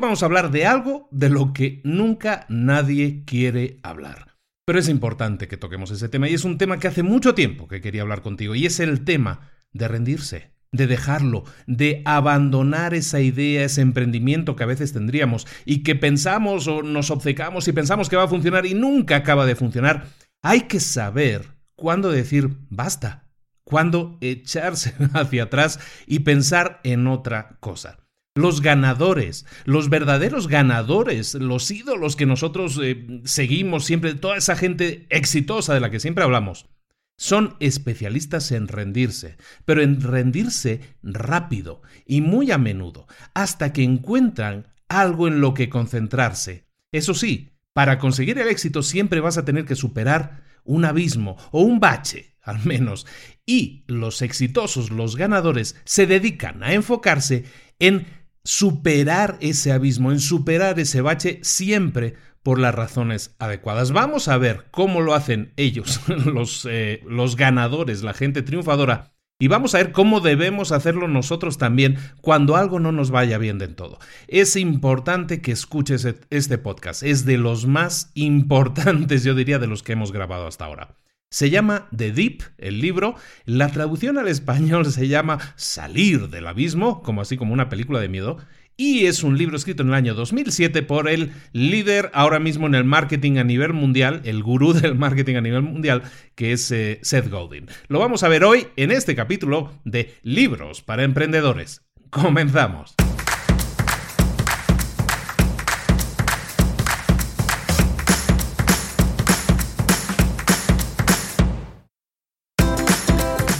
vamos a hablar de algo de lo que nunca nadie quiere hablar. Pero es importante que toquemos ese tema y es un tema que hace mucho tiempo que quería hablar contigo y es el tema de rendirse, de dejarlo, de abandonar esa idea, ese emprendimiento que a veces tendríamos y que pensamos o nos obcecamos y pensamos que va a funcionar y nunca acaba de funcionar. Hay que saber cuándo decir basta, cuándo echarse hacia atrás y pensar en otra cosa. Los ganadores, los verdaderos ganadores, los ídolos que nosotros eh, seguimos siempre, toda esa gente exitosa de la que siempre hablamos, son especialistas en rendirse, pero en rendirse rápido y muy a menudo, hasta que encuentran algo en lo que concentrarse. Eso sí, para conseguir el éxito siempre vas a tener que superar un abismo o un bache, al menos, y los exitosos, los ganadores, se dedican a enfocarse en superar ese abismo, en superar ese bache siempre por las razones adecuadas. Vamos a ver cómo lo hacen ellos, los, eh, los ganadores, la gente triunfadora. Y vamos a ver cómo debemos hacerlo nosotros también cuando algo no nos vaya bien del todo. Es importante que escuches este podcast. Es de los más importantes, yo diría, de los que hemos grabado hasta ahora. Se llama The Deep, el libro. La traducción al español se llama Salir del abismo, como así como una película de miedo. Y es un libro escrito en el año 2007 por el líder ahora mismo en el marketing a nivel mundial, el gurú del marketing a nivel mundial, que es eh, Seth Godin. Lo vamos a ver hoy en este capítulo de Libros para Emprendedores. Comenzamos.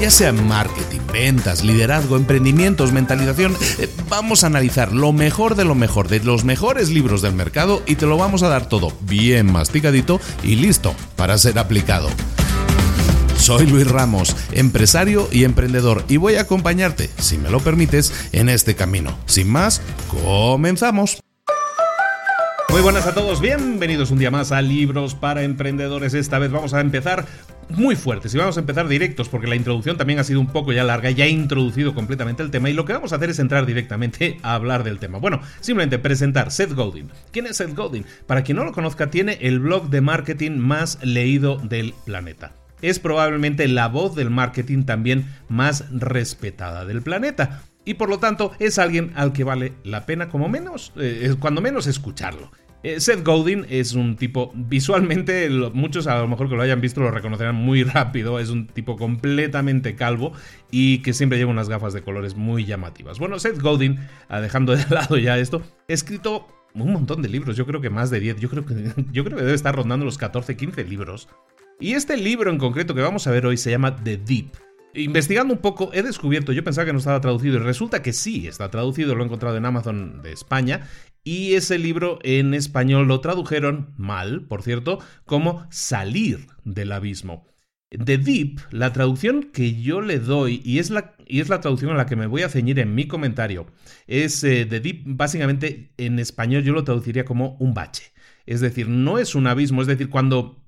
ya sea marketing, ventas, liderazgo, emprendimientos, mentalización, eh, vamos a analizar lo mejor de lo mejor, de los mejores libros del mercado y te lo vamos a dar todo bien masticadito y listo para ser aplicado. Soy Luis Ramos, empresario y emprendedor, y voy a acompañarte, si me lo permites, en este camino. Sin más, comenzamos. Muy buenas a todos, bienvenidos un día más a Libros para Emprendedores. Esta vez vamos a empezar muy fuertes y vamos a empezar directos porque la introducción también ha sido un poco ya larga, ya he introducido completamente el tema y lo que vamos a hacer es entrar directamente a hablar del tema. Bueno, simplemente presentar Seth Godin. ¿Quién es Seth Godin? Para quien no lo conozca, tiene el blog de marketing más leído del planeta. Es probablemente la voz del marketing también más respetada del planeta y por lo tanto es alguien al que vale la pena como menos, eh, cuando menos escucharlo. Eh, Seth Godin es un tipo, visualmente, muchos a lo mejor que lo hayan visto lo reconocerán muy rápido, es un tipo completamente calvo y que siempre lleva unas gafas de colores muy llamativas. Bueno, Seth Godin, ah, dejando de lado ya esto, ha escrito un montón de libros, yo creo que más de 10, yo creo que, yo creo que debe estar rondando los 14, 15 libros. Y este libro en concreto que vamos a ver hoy se llama The Deep. Investigando un poco, he descubierto, yo pensaba que no estaba traducido y resulta que sí está traducido, lo he encontrado en Amazon de España y ese libro en español lo tradujeron mal, por cierto, como Salir del abismo. The Deep, la traducción que yo le doy, y es la, y es la traducción a la que me voy a ceñir en mi comentario, es The eh, Deep, básicamente en español yo lo traduciría como un bache. Es decir, no es un abismo, es decir, cuando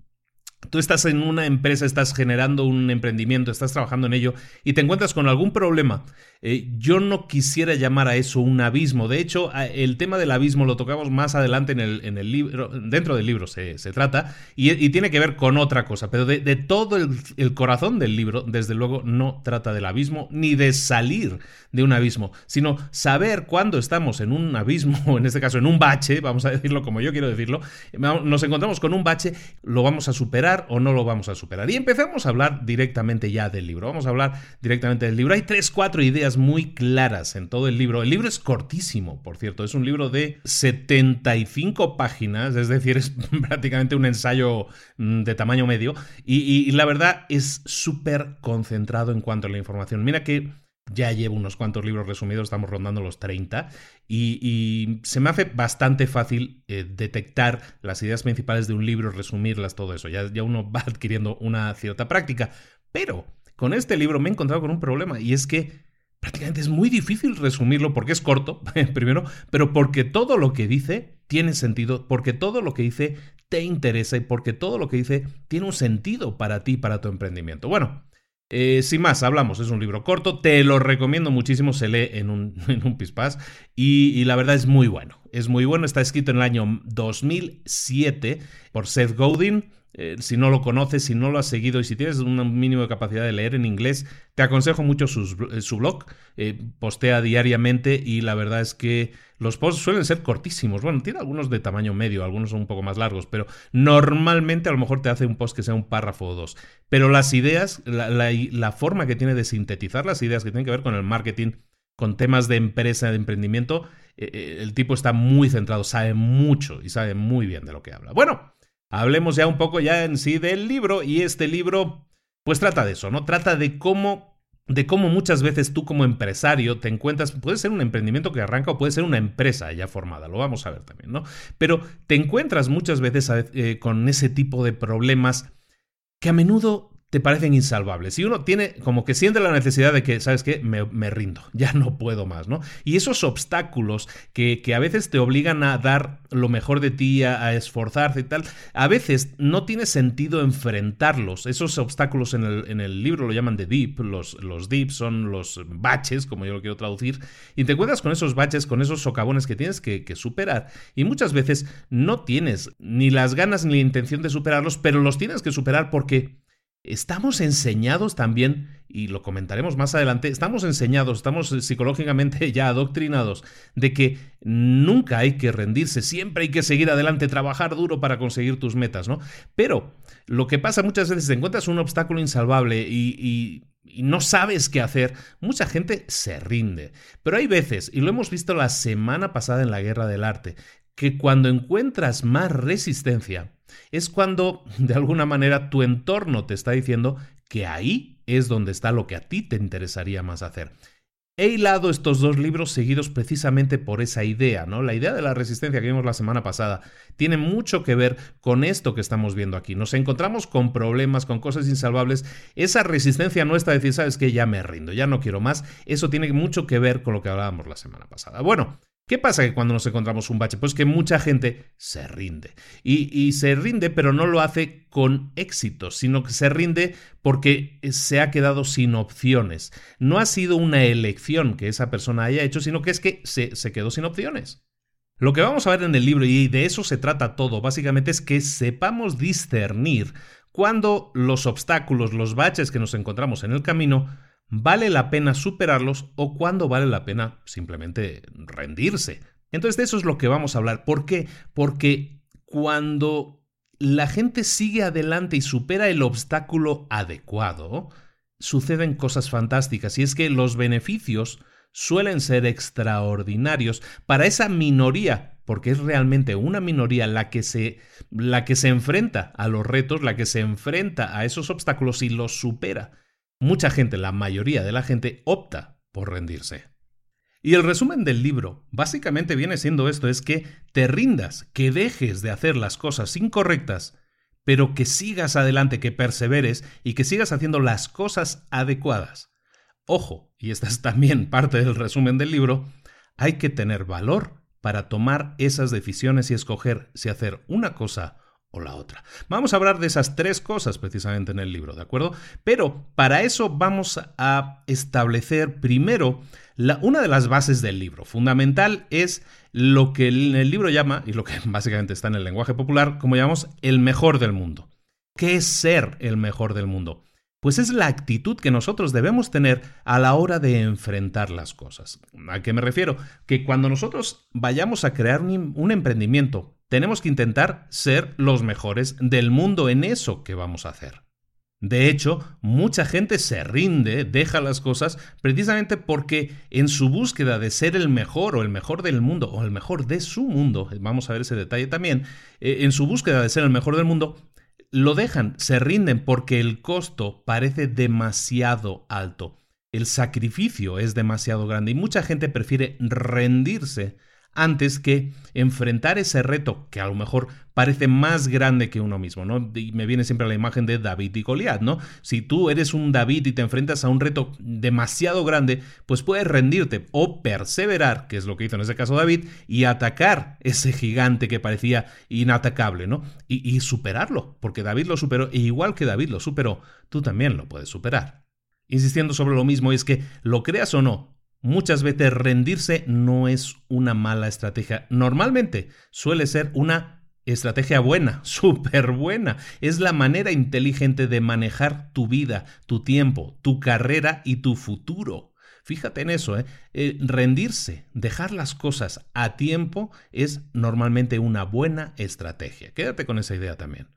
Tú estás en una empresa, estás generando un emprendimiento, estás trabajando en ello y te encuentras con algún problema eh, yo no quisiera llamar a eso un abismo. De hecho, el tema del abismo lo tocamos más adelante en el, en el libro, dentro del libro se, trata, y, tiene que ver con otra cosa. Pero de, todo el, corazón del libro, desde luego, no trata del abismo ni de salir de un abismo, sino saber cuándo estamos en un abismo, o en este caso en un bache, vamos a decirlo como yo quiero decirlo, nos encontramos con un bache, lo vamos a superar o no lo vamos a superar. Y empezamos a hablar directamente ya del libro. Vamos a hablar directamente del libro. Hay tres, cuatro ideas muy claras en todo el libro. El libro es cortísimo, por cierto, es un libro de 75 páginas, es decir, es prácticamente un ensayo mm, de tamaño medio, y, la verdad es súper concentrado en cuanto a la información. Mira que ya llevo unos cuantos libros resumidos, estamos rondando los 30, y, se me hace bastante fácil eh, detectar las ideas principales de un libro, resumirlas, todo eso. Ya, ya uno va adquiriendo una cierta práctica. Pero con este libro me he encontrado con un problema, y es que prácticamente es muy difícil resumirlo porque es corto, primero, pero porque todo lo que dice tiene sentido, porque todo lo que dice te interesa y porque todo lo que dice tiene un sentido para ti, para tu emprendimiento. Bueno, eh, sin más, hablamos, es un libro corto, te lo recomiendo muchísimo, se lee en un, en un pispás y, y, la verdad es muy bueno, es muy bueno, está escrito en el año 2007 por Seth Godin, eh, si no lo conoces, si no lo has seguido y si tienes un mínimo de capacidad de leer en inglés, te aconsejo mucho eh, su blog. Eh, postea diariamente y la verdad es que los posts suelen ser cortísimos. Bueno, tiene algunos de tamaño medio, algunos son un poco más largos, pero normalmente a lo mejor te hace un post que sea un párrafo o dos. Pero las ideas, la, forma que tiene de sintetizar las ideas que tienen que ver con el marketing, con temas de empresa, de emprendimiento, el tipo está muy centrado, sabe mucho y sabe muy bien de lo que habla. Bueno, hablemos ya un poco ya en sí del libro y este libro pues trata de eso, ¿no? Trata de cómo de cómo muchas veces tú como empresario te encuentras, puede ser un emprendimiento que arranca o puede ser una empresa ya formada, lo vamos a ver también, ¿no? Pero te encuentras muchas veces eh, con ese tipo de problemas que a menudo te parecen insalvables. Y uno tiene como que siente la necesidad de que, ¿sabes qué? Me, rindo, ya no puedo más, ¿no? Y esos obstáculos que, que, a veces te obligan a dar lo mejor de ti, a, esforzarte y tal, a veces no tiene sentido enfrentarlos. Esos obstáculos en el, en el libro lo llaman de deep, los, los son los baches, como yo lo quiero traducir, y te encuentras con esos baches, con esos socavones que tienes que superar. Y muchas veces no tienes ni las ganas ni la intención de superarlos, pero los tienes que superar porque estamos enseñados también, y lo comentaremos más adelante, estamos enseñados, estamos psicológicamente ya adoctrinados de que nunca hay que rendirse, siempre hay que seguir adelante, trabajar duro para conseguir tus metas, ¿no? Pero lo que pasa muchas veces, te encuentras un obstáculo insalvable y y no sabes qué hacer, mucha gente se rinde. Pero hay veces, y lo hemos visto la semana pasada en la Guerra del Arte, que cuando encuentras más resistencia, es cuando de alguna manera tu entorno te está diciendo que ahí es donde está lo que a ti te interesaría más hacer. He hilado estos dos libros seguidos precisamente por esa idea, ¿no? La idea de la resistencia que vimos la semana pasada tiene mucho que ver con esto que estamos viendo aquí. Nos encontramos con problemas, con cosas insalvables. Esa resistencia nuestra de decir, sabes que ya me rindo, ya no quiero más. Eso tiene mucho que ver con lo que hablábamos la semana pasada. Bueno, ¿Qué pasa que cuando nos encontramos un bache? Pues que mucha gente se rinde. Y, se rinde, pero no lo hace con éxito, sino que se rinde porque se ha quedado sin opciones. No ha sido una elección que esa persona haya hecho, sino que es que se, se quedó sin opciones. Lo que vamos a ver en el libro, y de eso se trata todo, básicamente es que sepamos discernir cuando los obstáculos, los baches que nos encontramos en el camino, vale la pena superarlos o cuándo vale la pena simplemente rendirse. Entonces de eso es lo que vamos a hablar. ¿Por qué? Porque cuando la gente sigue adelante y supera el obstáculo adecuado, suceden cosas fantásticas y es que los beneficios suelen ser extraordinarios para esa minoría, porque es realmente una minoría la que se la que se enfrenta a los retos, la que se enfrenta a esos obstáculos y los supera mucha gente, la mayoría de la gente, opta por rendirse. Y el resumen del libro básicamente viene siendo esto, es que te rindas, que dejes de hacer las cosas incorrectas, pero que sigas adelante, que perseveres y que sigas haciendo las cosas adecuadas. Ojo, y esta es también parte del resumen del libro, hay que tener valor para tomar esas decisiones y escoger si hacer una cosa o la otra. Vamos a hablar de esas tres cosas precisamente en el libro, ¿de acuerdo? Pero para eso vamos a establecer primero una de las bases del libro. Fundamental es lo que el libro llama, y lo que básicamente está en el lenguaje popular, como llamamos el mejor del mundo. ¿Qué es ser el mejor del mundo? Pues es la actitud que nosotros debemos tener a la hora de enfrentar las cosas. ¿A qué me refiero? Que cuando nosotros vayamos a crear un emprendimiento, tenemos que intentar ser los mejores del mundo en eso que vamos a hacer. De hecho, mucha gente se rinde, deja las cosas, precisamente porque en su búsqueda de ser el mejor o el mejor del mundo o el mejor de su mundo, vamos a ver ese detalle también, eh, en su búsqueda de ser el mejor del mundo, lo dejan, se rinden porque el costo parece demasiado alto. El sacrificio es demasiado grande y mucha gente prefiere rendirse antes que enfrentar ese reto que a lo mejor parece más grande que uno mismo, ¿no? Y me viene siempre la imagen de David y Goliat, ¿no? Si tú eres un David y te enfrentas a un reto demasiado grande, pues puedes rendirte o perseverar, que es lo que hizo en ese caso David, y atacar ese gigante que parecía inatacable, ¿no? Y, superarlo, porque David lo superó, e igual que David lo superó, tú también lo puedes superar. Insistiendo sobre lo mismo, es que lo creas o no, Muchas veces rendirse no es una mala estrategia. Normalmente suele ser una estrategia buena, súper buena. Es la manera inteligente de manejar tu vida, tu tiempo, tu carrera y tu futuro. Fíjate en eso, ¿eh? ¿eh? rendirse, dejar las cosas a tiempo es normalmente una buena estrategia. Quédate con esa idea también.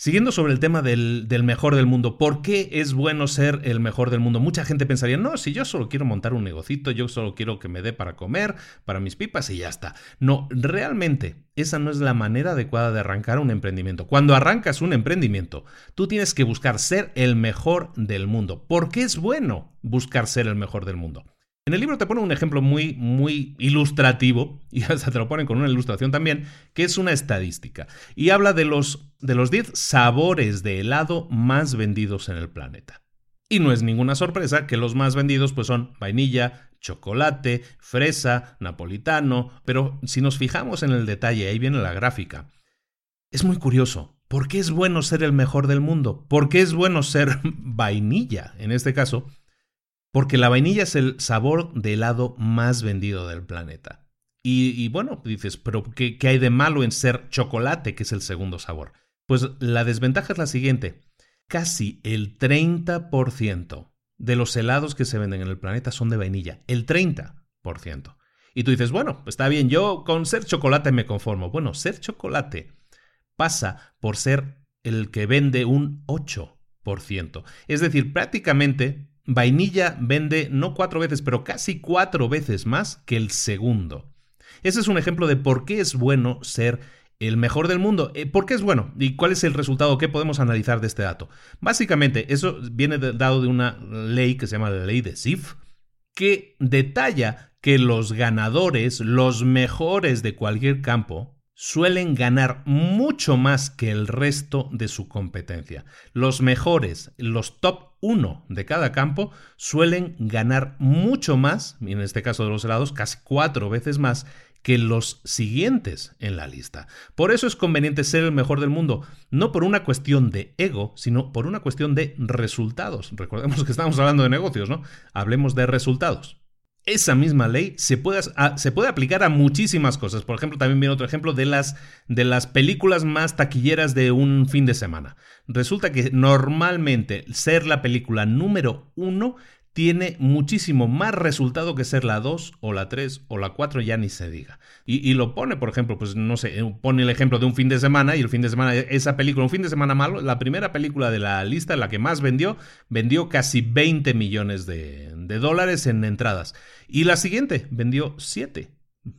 Siguiendo sobre el tema del, mejor del mundo, ¿por qué es bueno ser el mejor del mundo? Mucha gente pensaría, no, si yo solo quiero montar un negocito, yo solo quiero que me dé para comer, para mis pipas y ya está. No, realmente esa no es la manera adecuada de arrancar un emprendimiento. Cuando arrancas un emprendimiento, tú tienes que buscar ser el mejor del mundo. ¿Por qué es bueno buscar ser el mejor del mundo? En el libro te pone un ejemplo muy, muy ilustrativo, y hasta te lo ponen con una ilustración también, que es una estadística. Y habla de los, de los 10 sabores de helado más vendidos en el planeta. Y no es ninguna sorpresa que los más vendidos pues son vainilla, chocolate, fresa, napolitano, pero si nos fijamos en el detalle, ahí viene la gráfica. Es muy curioso, ¿por qué es bueno ser el mejor del mundo? ¿Por qué es bueno ser vainilla en este caso? Porque la vainilla es el sabor de helado más vendido del planeta. Y, bueno, dices, pero ¿qué, ¿qué, hay de malo en ser chocolate, que es el segundo sabor? Pues la desventaja es la siguiente. Casi el 30% de los helados que se venden en el planeta son de vainilla. El 30%. Y tú dices, bueno, está bien, yo con ser chocolate me conformo. Bueno, ser chocolate pasa por ser el que vende un 8%. Es decir, prácticamente vainilla vende no cuatro veces, pero casi cuatro veces más que el segundo. Ese es un ejemplo de por qué es bueno ser el mejor del mundo. Eh, ¿Por qué es bueno? ¿Y cuál es el resultado? ¿Qué podemos analizar de este dato? Básicamente, eso viene dado de una ley que se llama la ley de Sif, que detalla que los ganadores, los mejores de cualquier campo, suelen ganar mucho más que el resto de su competencia. Los mejores, los top 1 de cada campo, suelen ganar mucho más, en este caso de los helados, casi cuatro veces más que los siguientes en la lista. Por eso es conveniente ser el mejor del mundo, no por una cuestión de ego, sino por una cuestión de resultados. Recordemos que estamos hablando de negocios, ¿no? Hablemos de resultados esa misma ley se puede, aplicar a muchísimas cosas. Por ejemplo, también viene otro ejemplo de las, de las películas más taquilleras de un fin de semana. Resulta que normalmente ser la película número uno tiene muchísimo más resultado que ser la 2 o la 3 o la 4, ya ni se diga. Y, lo pone, por ejemplo, pues no sé, pone el ejemplo de un fin de semana y el fin de semana, esa película, un fin de semana malo, la primera película de la lista, la que más vendió, vendió casi 20 millones de, de dólares en entradas. Y la siguiente vendió 7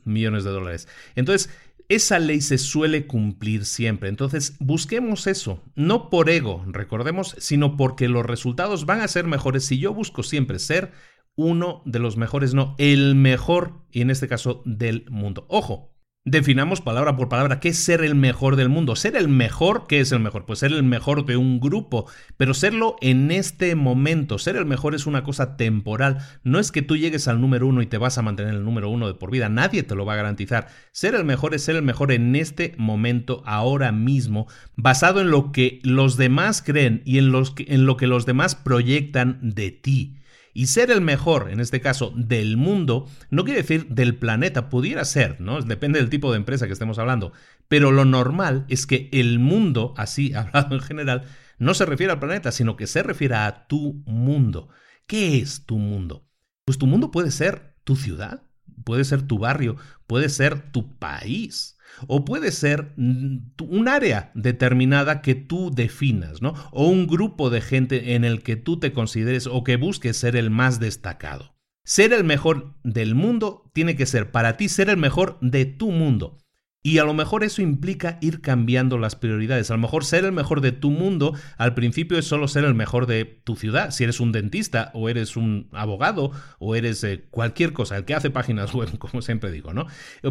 millones de dólares. Entonces, esa ley se suele cumplir siempre. Entonces, busquemos eso, no por ego, recordemos, sino porque los resultados van a ser mejores si yo busco siempre ser uno de los mejores, no, el mejor, y en este caso del mundo. Ojo, Definamos palabra por palabra qué es ser el mejor del mundo. Ser el mejor, ¿qué es el mejor? Pues ser el mejor de un grupo, pero serlo en este momento. Ser el mejor es una cosa temporal. No es que tú llegues al número uno y te vas a mantener el número uno de por vida. Nadie te lo va a garantizar. Ser el mejor es ser el mejor en este momento, ahora mismo, basado en lo que los demás creen y en, en lo que los demás proyectan de ti. Y ser el mejor, en este caso, del mundo, no quiere decir del planeta, pudiera ser, ¿no? Depende del tipo de empresa que estemos hablando. Pero lo normal es que el mundo, así hablado en general, no se refiere al planeta, sino que se refiere a tu mundo. ¿Qué es tu mundo? Pues tu mundo puede ser tu ciudad, puede ser tu barrio, puede ser tu país. O puede ser mm, un área determinada que tú definas, ¿no? O un grupo de gente en el que tú te consideres o que busques ser el más destacado. Ser el mejor del mundo tiene que ser para ti ser el mejor de tu mundo. Y a lo mejor eso implica ir cambiando las prioridades. A lo mejor ser el mejor de tu mundo al principio es solo ser el mejor de tu ciudad. Si eres un dentista o eres un abogado o eres eh, cualquier cosa, el que hace páginas web, como siempre digo, ¿no?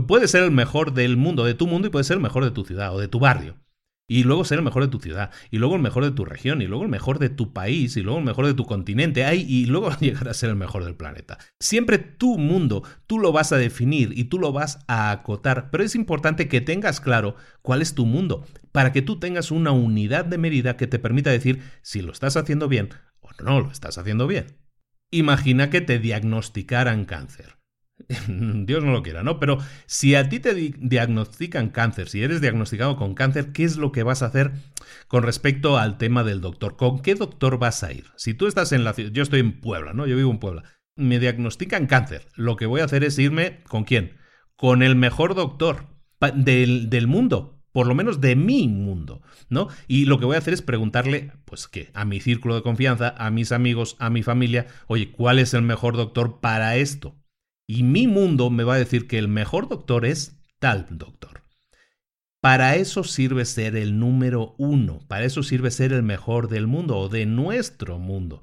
Puede ser el mejor del mundo, de tu mundo y puede ser el mejor de tu ciudad o de tu barrio y luego ser el mejor de tu ciudad, y luego el mejor de tu región, y luego el mejor de tu país, y luego el mejor de tu continente, y luego llegar a ser el mejor del planeta. Siempre tu mundo, tú lo vas a definir y tú lo vas a acotar, pero es importante que tengas claro cuál es tu mundo, para que tú tengas una unidad de medida que te permita decir si lo estás haciendo bien o no lo estás haciendo bien. Imagina que te diagnosticaran cáncer. Dios no lo quiera, ¿no? Pero si a ti te diagnostican cáncer, si eres diagnosticado con cáncer, ¿qué es lo que vas a hacer con respecto al tema del doctor? ¿Con qué doctor vas a ir? Si tú estás en la ciudad, yo estoy en Puebla, ¿no? Yo vivo en Puebla. Me diagnostican cáncer. Lo que voy a hacer es irme con quién? Con el mejor doctor del, del mundo, por lo menos de mi mundo, ¿no? Y lo que voy a hacer es preguntarle, pues que a mi círculo de confianza, a mis amigos, a mi familia, oye, ¿cuál es el mejor doctor para esto? Y mi mundo me va a decir que el mejor doctor es tal doctor. Para eso sirve ser el número uno, para eso sirve ser el mejor del mundo o de nuestro mundo.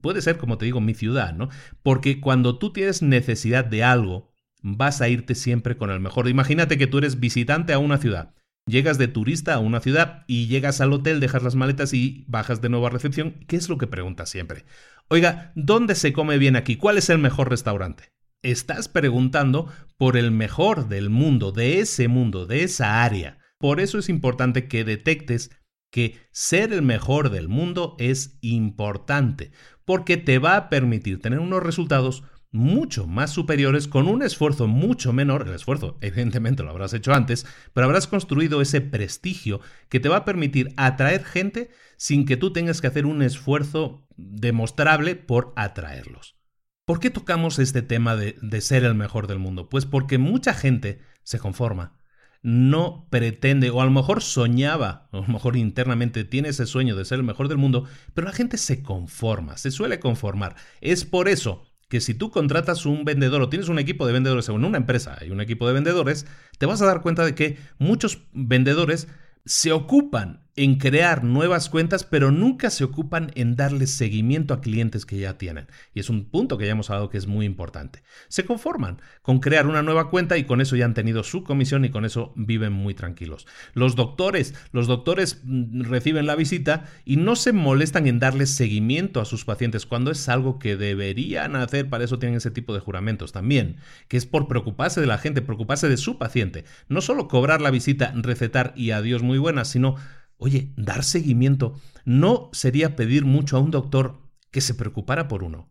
Puede ser, como te digo, mi ciudad, ¿no? Porque cuando tú tienes necesidad de algo, vas a irte siempre con el mejor. Imagínate que tú eres visitante a una ciudad. Llegas de turista a una ciudad y llegas al hotel, dejas las maletas y bajas de nuevo a recepción. ¿Qué es lo que preguntas siempre? Oiga, ¿dónde se come bien aquí? ¿Cuál es el mejor restaurante? Estás preguntando por el mejor del mundo, de ese mundo, de esa área. Por eso es importante que detectes que ser el mejor del mundo es importante, porque te va a permitir tener unos resultados mucho más superiores con un esfuerzo mucho menor. El esfuerzo, evidentemente, lo habrás hecho antes, pero habrás construido ese prestigio que te va a permitir atraer gente sin que tú tengas que hacer un esfuerzo demostrable por atraerlos. ¿Por qué tocamos este tema de, ser el mejor del mundo? Pues porque mucha gente se conforma, no pretende, o a lo mejor soñaba, o a lo mejor internamente tiene ese sueño de ser el mejor del mundo, pero la gente se conforma, se suele conformar. Es por eso que si tú contratas un vendedor o tienes un equipo de vendedores en una empresa y un equipo de vendedores, te vas a dar cuenta de que muchos vendedores se ocupan en crear nuevas cuentas, pero nunca se ocupan en darle seguimiento a clientes que ya tienen. Y es un punto que ya hemos hablado que es muy importante. Se conforman con crear una nueva cuenta y con eso ya han tenido su comisión y con eso viven muy tranquilos. Los doctores, los doctores mm, reciben la visita y no se molestan en darle seguimiento a sus pacientes cuando es algo que deberían hacer, para eso tienen ese tipo de juramentos también, que es por preocuparse de la gente, preocuparse de su paciente. No solo cobrar la visita, recetar y adiós muy buenas, sino Oye, dar seguimiento no sería pedir mucho a un doctor que se preocupara por uno.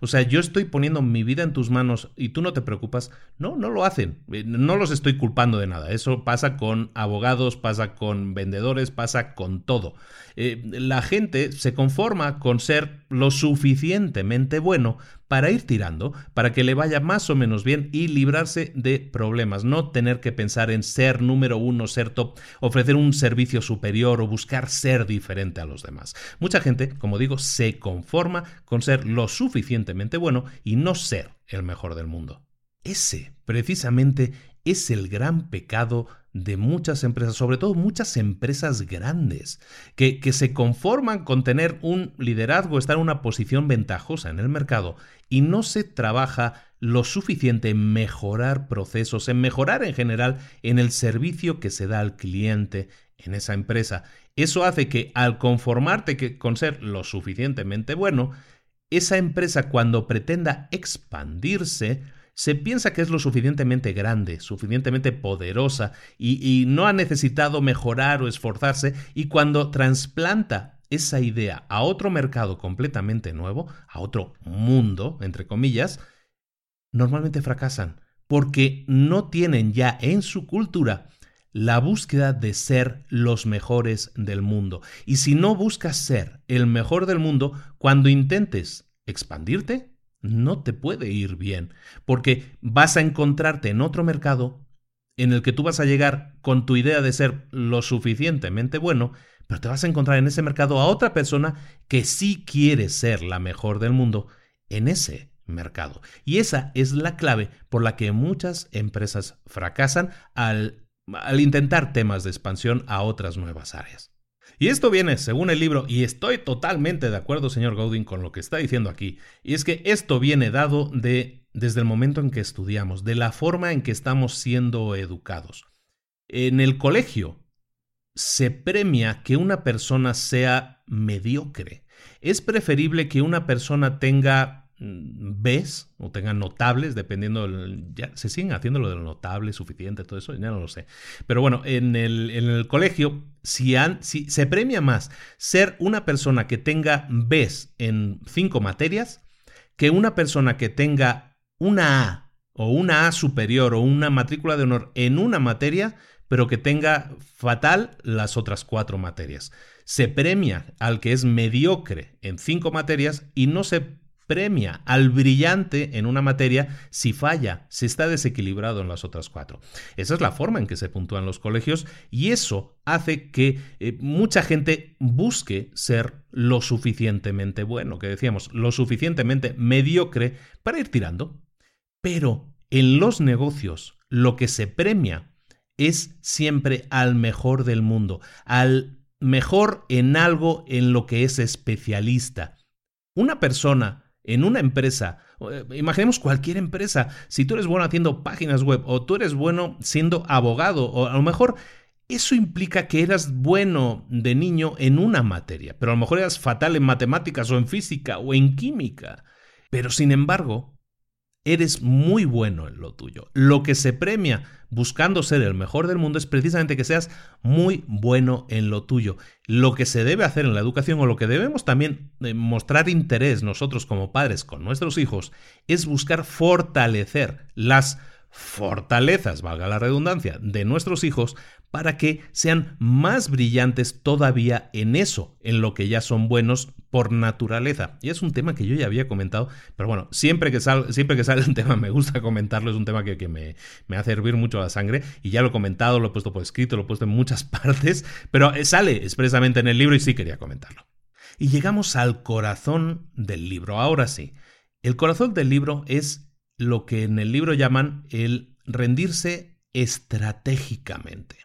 O sea, yo estoy poniendo mi vida en tus manos y tú no te preocupas. No, no lo hacen. Eh, no los estoy culpando de nada. Eso pasa con abogados, pasa con vendedores, pasa con todo. Eh, la gente se conforma con ser lo suficientemente bueno para ir tirando, para que le vaya más o menos bien y librarse de problemas, no tener que pensar en ser número uno, ser top, ofrecer un servicio superior o buscar ser diferente a los demás. Mucha gente, como digo, se conforma con ser lo suficientemente bueno y no ser el mejor del mundo. Ese, precisamente, es el gran pecado de muchas empresas, sobre todo muchas empresas grandes, que, que, se conforman con tener un liderazgo, estar en una posición ventajosa en el mercado y no se trabaja lo suficiente en mejorar procesos, en mejorar en general en el servicio que se da al cliente en esa empresa. Eso hace que al conformarte con ser lo suficientemente bueno, esa empresa cuando pretenda expandirse, se piensa que es lo suficientemente grande, suficientemente poderosa y, no ha necesitado mejorar o esforzarse y cuando trasplanta esa idea a otro mercado completamente nuevo, a otro mundo, entre comillas, normalmente fracasan porque no tienen ya en su cultura la búsqueda de ser los mejores del mundo. Y si no buscas ser el mejor del mundo, cuando intentes expandirte, no te puede ir bien, porque vas a encontrarte en otro mercado en el que tú vas a llegar con tu idea de ser lo suficientemente bueno, pero te vas a encontrar en ese mercado a otra persona que sí quiere ser la mejor del mundo en ese mercado. Y esa es la clave por la que muchas empresas fracasan al, al intentar temas de expansión a otras nuevas áreas. Y esto viene, según el libro, y estoy totalmente de acuerdo, señor Godin, con lo que está diciendo aquí, y es que esto viene dado de desde el momento en que estudiamos, de la forma en que estamos siendo educados. En el colegio, se premia que una persona sea mediocre. Es preferible que una persona tenga mm, Bs o tenga notables, dependiendo, ya se siguen haciendo lo de notable, suficiente, todo eso, ya no lo sé. Pero bueno, en el, en el colegio, si, si, se premia más ser una persona que tenga Bs en cinco materias que una persona que tenga una A o una A superior o una matrícula de honor en una materia pero que tenga fatal las otras cuatro materias. Se premia al que es mediocre en cinco materias y no se premia al brillante en una materia si falla, si está desequilibrado en las otras cuatro. Esa es la forma en que se puntúan los colegios y eso hace que eh, mucha gente busque ser lo suficientemente bueno, que decíamos, lo suficientemente mediocre para ir tirando. Pero en los negocios lo que se premia es siempre al mejor del mundo, al mejor en algo en lo que es especialista. Una persona en una empresa, eh, imaginemos cualquier empresa, si tú eres bueno haciendo páginas web o tú eres bueno siendo abogado o a lo mejor eso implica que eras bueno de niño en una materia, pero a lo mejor eras fatal en matemáticas o en física o en química. Pero sin embargo, eres muy bueno en lo tuyo. Lo que se premia buscando ser el mejor del mundo es precisamente que seas muy bueno en lo tuyo. Lo que se debe hacer en la educación o lo que debemos también eh, mostrar interés nosotros como padres con nuestros hijos es buscar fortalecer las fortalezas, valga la redundancia, de nuestros hijos para que sean más brillantes todavía en eso, en lo que ya son buenos por naturaleza. Y es un tema que yo ya había comentado, pero bueno, siempre que, siempre que sale un tema me gusta comentarlo, es un tema que, me, me, hace hervir mucho la sangre y ya lo he comentado, lo he puesto por escrito, lo he puesto en muchas partes, pero eh, sale expresamente en el libro y sí quería comentarlo. Y llegamos al corazón del libro, ahora sí. El corazón del libro es lo que en el libro llaman el rendirse estratégicamente.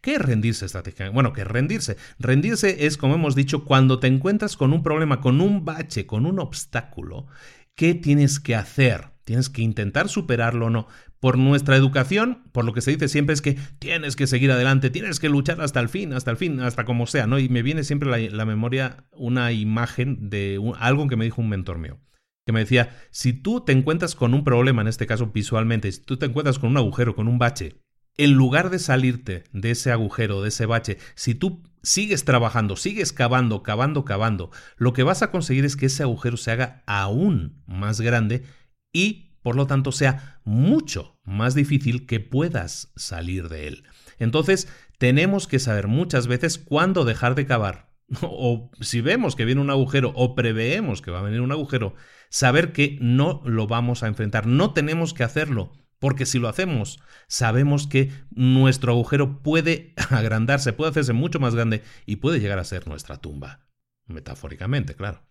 ¿Qué es rendirse estratégicamente? Bueno, ¿qué es rendirse? Rendirse es, como hemos dicho, cuando te encuentras con un problema, con un bache, con un obstáculo, ¿qué tienes que hacer? Tienes que intentar superarlo o no. Por nuestra educación, por lo que se dice siempre es que tienes que seguir adelante, tienes que luchar hasta el fin, hasta el fin, hasta como sea, ¿no? Y me viene siempre la, la memoria una imagen de algo que me dijo un mentor mío que me decía, si tú te encuentras con un problema, en este caso visualmente, si tú te encuentras con un agujero, con un bache, en lugar de salirte de ese agujero, de ese bache, si tú sigues trabajando, sigues cavando, cavando, cavando, lo que vas a conseguir es que ese agujero se haga aún más grande y, por lo tanto, sea mucho más difícil que puedas salir de él. Entonces, tenemos que saber muchas veces cuándo dejar de cavar o si vemos que viene un agujero o preveemos que va a venir un agujero, saber que no lo vamos a enfrentar. No tenemos que hacerlo, porque si lo hacemos, sabemos que nuestro agujero puede agrandarse, puede hacerse mucho más grande y puede llegar a ser nuestra tumba. Metafóricamente, claro.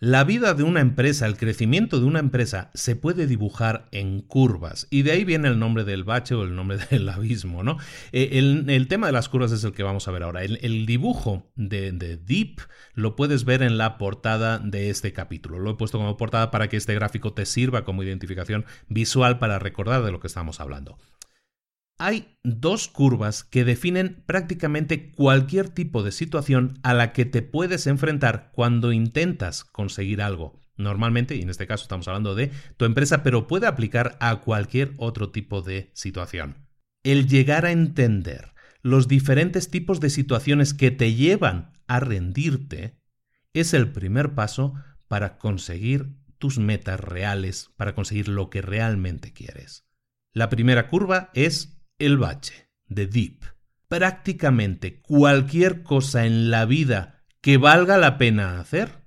La vida de una empresa, el crecimiento de una empresa se puede dibujar en curvas y de ahí viene el nombre del bache o el nombre del abismo, ¿no? Eh, el, tema de las curvas es el que vamos a ver ahora. El, dibujo de, de, Deep lo puedes ver en la portada de este capítulo. Lo he puesto como portada para que este gráfico te sirva como identificación visual para recordar de lo que estamos hablando. Hay dos curvas que definen prácticamente cualquier tipo de situación a la que te puedes enfrentar cuando intentas conseguir algo. Normalmente, y en este caso estamos hablando de tu empresa, pero puede aplicar a cualquier otro tipo de situación. El llegar a entender los diferentes tipos de situaciones que te llevan a rendirte es el primer paso para conseguir tus metas reales, para conseguir lo que realmente quieres. La primera curva es el bache de Deep. Prácticamente cualquier cosa en la vida que valga la pena hacer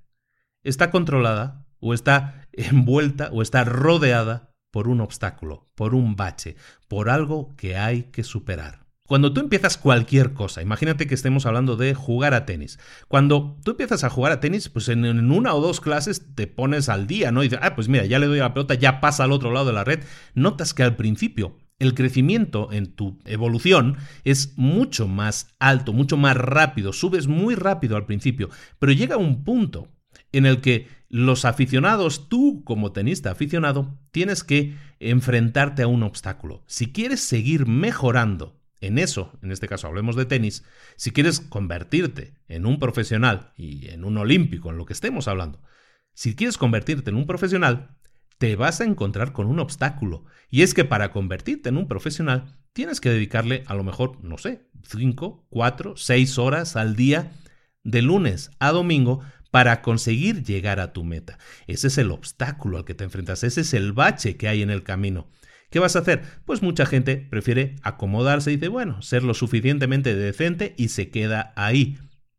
está controlada o está envuelta o está rodeada por un obstáculo, por un bache, por algo que hay que superar. Cuando tú empiezas cualquier cosa, imagínate que estemos hablando de jugar a tenis. Cuando tú empiezas a jugar a tenis, pues en, una o dos clases te pones al día, ¿no? Y dices, ah, pues mira, ya le doy la pelota, ya pasa al otro lado de la red. Notas que al principio el crecimiento en tu evolución es mucho más alto, mucho más rápido, subes muy rápido al principio, pero llega un punto en el que los aficionados, tú como tenista aficionado, tienes que enfrentarte a un obstáculo. Si quieres seguir mejorando en eso, en este caso hablemos de tenis, si quieres convertirte en un profesional y en un olímpico, en lo que estemos hablando, si quieres convertirte en un profesional, te vas a encontrar con un obstáculo. Y es que para convertirte en un profesional, tienes que dedicarle a lo mejor, no sé, 5, 4, 6 horas al día, de lunes a domingo, para conseguir llegar a tu meta. Ese es el obstáculo al que te enfrentas, ese es el bache que hay en el camino. ¿Qué vas a hacer? Pues mucha gente prefiere acomodarse y dice, bueno, ser lo suficientemente decente y se queda ahí.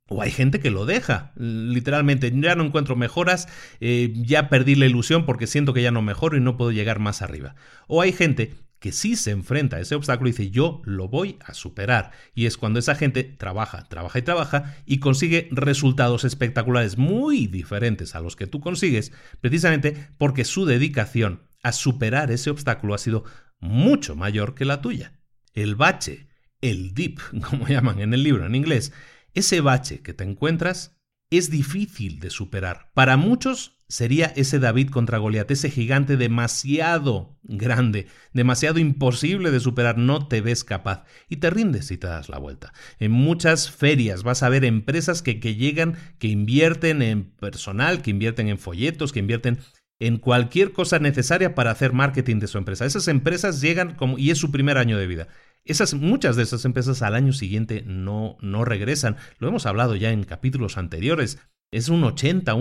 O hay gente que lo deja, literalmente, ya no encuentro mejoras, eh, ya perdí la ilusión porque siento que ya no mejoro y no puedo llegar más arriba. O hay gente que sí se enfrenta a ese obstáculo y dice yo lo voy a superar. Y es cuando esa gente trabaja, trabaja y trabaja y consigue resultados espectaculares muy diferentes a los que tú consigues, precisamente porque su dedicación a superar ese obstáculo ha sido mucho mayor que la tuya. El bache, el dip, como llaman en el libro en inglés, ese bache que te encuentras es difícil de superar. Para muchos sería ese David contra Goliat, ese gigante demasiado grande, demasiado imposible de superar, no te ves capaz y te rindes y te das la vuelta. En muchas ferias vas a ver empresas que, llegan, que invierten en personal, que invierten en folletos, que invierten en cualquier cosa necesaria para hacer marketing de su empresa. Esas empresas llegan y es su primer año de vida. Esas, muchas de esas empresas al año siguiente no, no regresan. Lo hemos hablado ya en capítulos anteriores. Es un 80,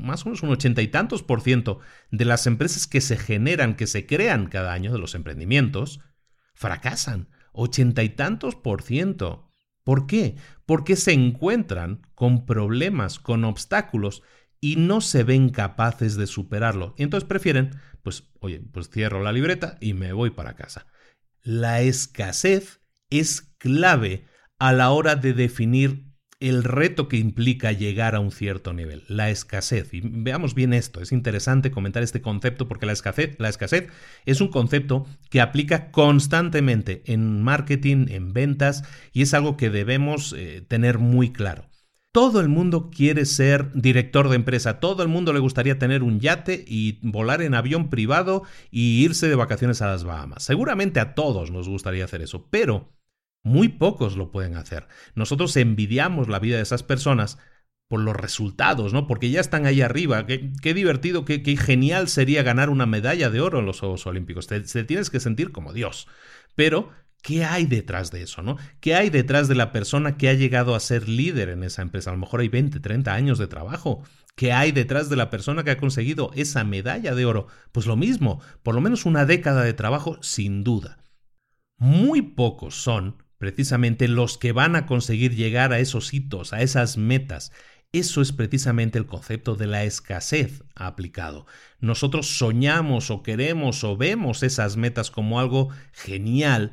más o menos un ochenta y tantos por ciento de las empresas que se generan, que se crean cada año de los emprendimientos, fracasan. Ochenta y tantos por ciento. ¿Por qué? Porque se encuentran con problemas, con obstáculos y no se ven capaces de superarlo. Y entonces prefieren, pues, oye, pues cierro la libreta y me voy para casa. La escasez es clave a la hora de definir el reto que implica llegar a un cierto nivel, la escasez. Y veamos bien esto, es interesante comentar este concepto porque la escasez, la escasez es un concepto que aplica constantemente en marketing, en ventas, y es algo que debemos eh, tener muy claro. Todo el mundo quiere ser director de empresa, todo el mundo le gustaría tener un yate y volar en avión privado y irse de vacaciones a las Bahamas. Seguramente a todos nos gustaría hacer eso, pero muy pocos lo pueden hacer. Nosotros envidiamos la vida de esas personas por los resultados, ¿no? Porque ya están ahí arriba. Qué, divertido, qué, genial sería ganar una medalla de oro en los Juegos Olímpicos. te tienes que sentir como Dios. Pero ¿Qué hay detrás de eso, no? ¿Qué hay detrás de la persona que ha llegado a ser líder en esa empresa? A lo mejor hay 20, 30 años de trabajo. ¿Qué hay detrás de la persona que ha conseguido esa medalla de oro? Pues lo mismo, por lo menos una década de trabajo, sin duda. Muy pocos son precisamente los que van a conseguir llegar a esos hitos, a esas metas. Eso es precisamente el concepto de la escasez aplicado. Nosotros soñamos o queremos o vemos esas metas como algo genial,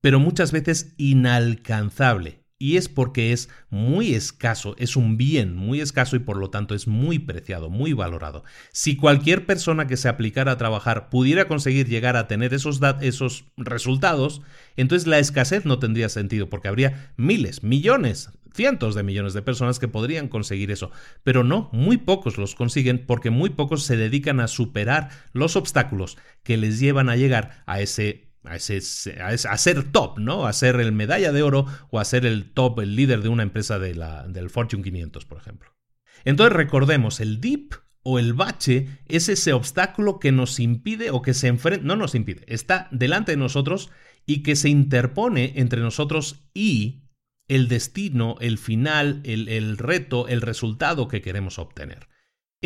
pero muchas veces inalcanzable. Y es porque es muy escaso, es un bien muy escaso y por lo tanto es muy preciado, muy valorado. Si cualquier persona que se aplicara a trabajar pudiera conseguir llegar a tener esos, esos resultados, entonces la escasez no tendría sentido porque habría miles, millones, cientos de millones de personas que podrían conseguir eso. Pero no, muy pocos los consiguen porque muy pocos se dedican a superar los obstáculos que les llevan a llegar a ese a, ser top, ¿no? A ser el medalla de oro o a ser el top, el líder de una empresa de la, del Fortune 500, por ejemplo. Entonces recordemos, el dip o el bache es ese obstáculo que nos impide o que se enfrenta, no nos impide, está delante de nosotros y que se interpone entre nosotros y el destino, el final, el, el reto, el resultado que queremos obtener.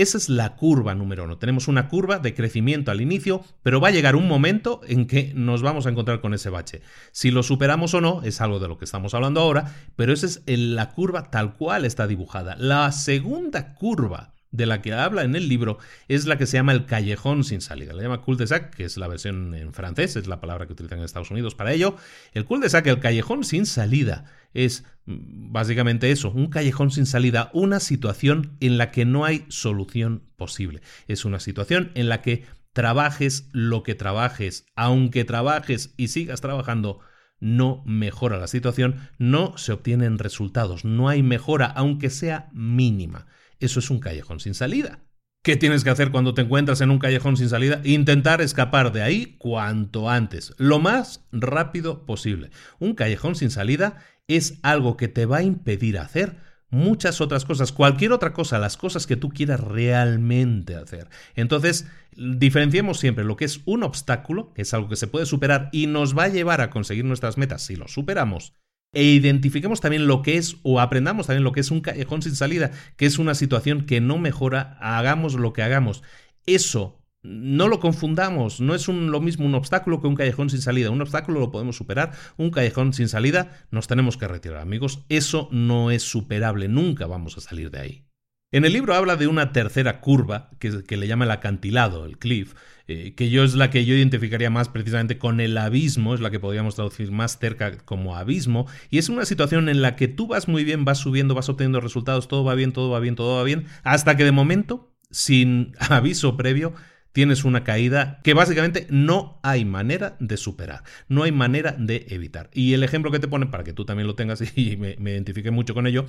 Esa es la curva número uno. Tenemos una curva de crecimiento al inicio, pero va a llegar un momento en que nos vamos a encontrar con ese bache. Si lo superamos o no, es algo de lo que estamos hablando ahora, pero esa es la curva tal cual está dibujada. La segunda curva de la que habla en el libro es la que se llama el callejón sin salida. La llama cul-de-sac, que es la versión en francés, es la palabra que utilizan en Estados Unidos para ello. El cul-de-sac, el callejón sin salida, es mm, básicamente eso, un callejón sin salida, una situación en la que no hay solución posible. Es una situación en la que trabajes lo que trabajes, aunque trabajes y sigas trabajando, no mejora la situación, no se obtienen resultados, no hay mejora, aunque sea mínima. Eso es un callejón sin salida. ¿Qué tienes que hacer cuando te encuentras en un callejón sin salida? Intentar escapar de ahí cuanto antes, lo más rápido posible. Un callejón sin salida es algo que te va a impedir hacer muchas otras cosas, cualquier otra cosa, las cosas que tú quieras realmente hacer. Entonces, diferenciemos siempre lo que es un obstáculo, que es algo que se puede superar y nos va a llevar a conseguir nuestras metas si lo superamos, e identifiquemos también lo que es o aprendamos también lo que es un callejón sin salida, que es una situación que no mejora, hagamos lo que hagamos. Eso no lo confundamos, no es lo mismo un obstáculo que un callejón sin salida. Un obstáculo lo podemos superar, un callejón sin salida nos tenemos que retirar, amigos. Eso no es superable, nunca vamos a salir de ahí. En el libro habla de una tercera curva que, le llama el acantilado, el cliff, eh, que yo es la que yo identificaría más precisamente con el abismo, es la que podríamos traducir más cerca como abismo, y es una situación en la que tú vas muy bien, vas subiendo, vas obteniendo resultados, todo va bien, todo va bien, todo va bien, hasta que de momento, sin aviso previo, tienes una caída que básicamente no hay manera de superar, no hay manera de evitar. Y el ejemplo que te ponen, para que tú también lo tengas y me identifique mucho con ello,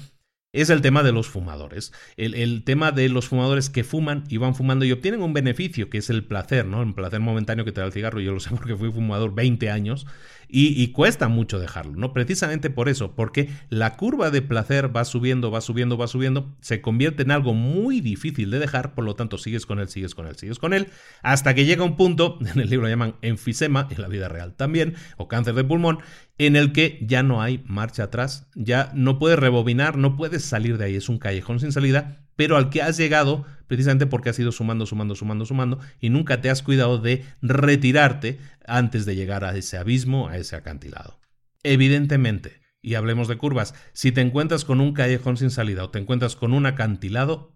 es el tema de los fumadores. El, tema de los fumadores que fuman y van fumando y obtienen un beneficio, que es el placer, ¿no? El placer momentáneo que te da el cigarro. Yo lo sé porque fui fumador 20 años y, cuesta mucho dejarlo, ¿no? Precisamente por eso, porque la curva de placer va subiendo, va subiendo, va subiendo, se convierte en algo muy difícil de dejar, por lo tanto sigues con él, sigues con él, sigues con él, hasta que llega un punto, en el libro llaman enfisema, en la vida real también, o cáncer de pulmón, en el que ya no hay marcha atrás, ya no puedes rebobinar, no puedes salir de ahí, es un callejón sin salida, pero al que has llegado precisamente porque has ido sumando, sumando, sumando, sumando y nunca te has cuidado de retirarte antes de llegar a ese abismo, a ese acantilado. Evidentemente, y hablemos de curvas, si te encuentras con un callejón sin salida o te encuentras con un acantilado,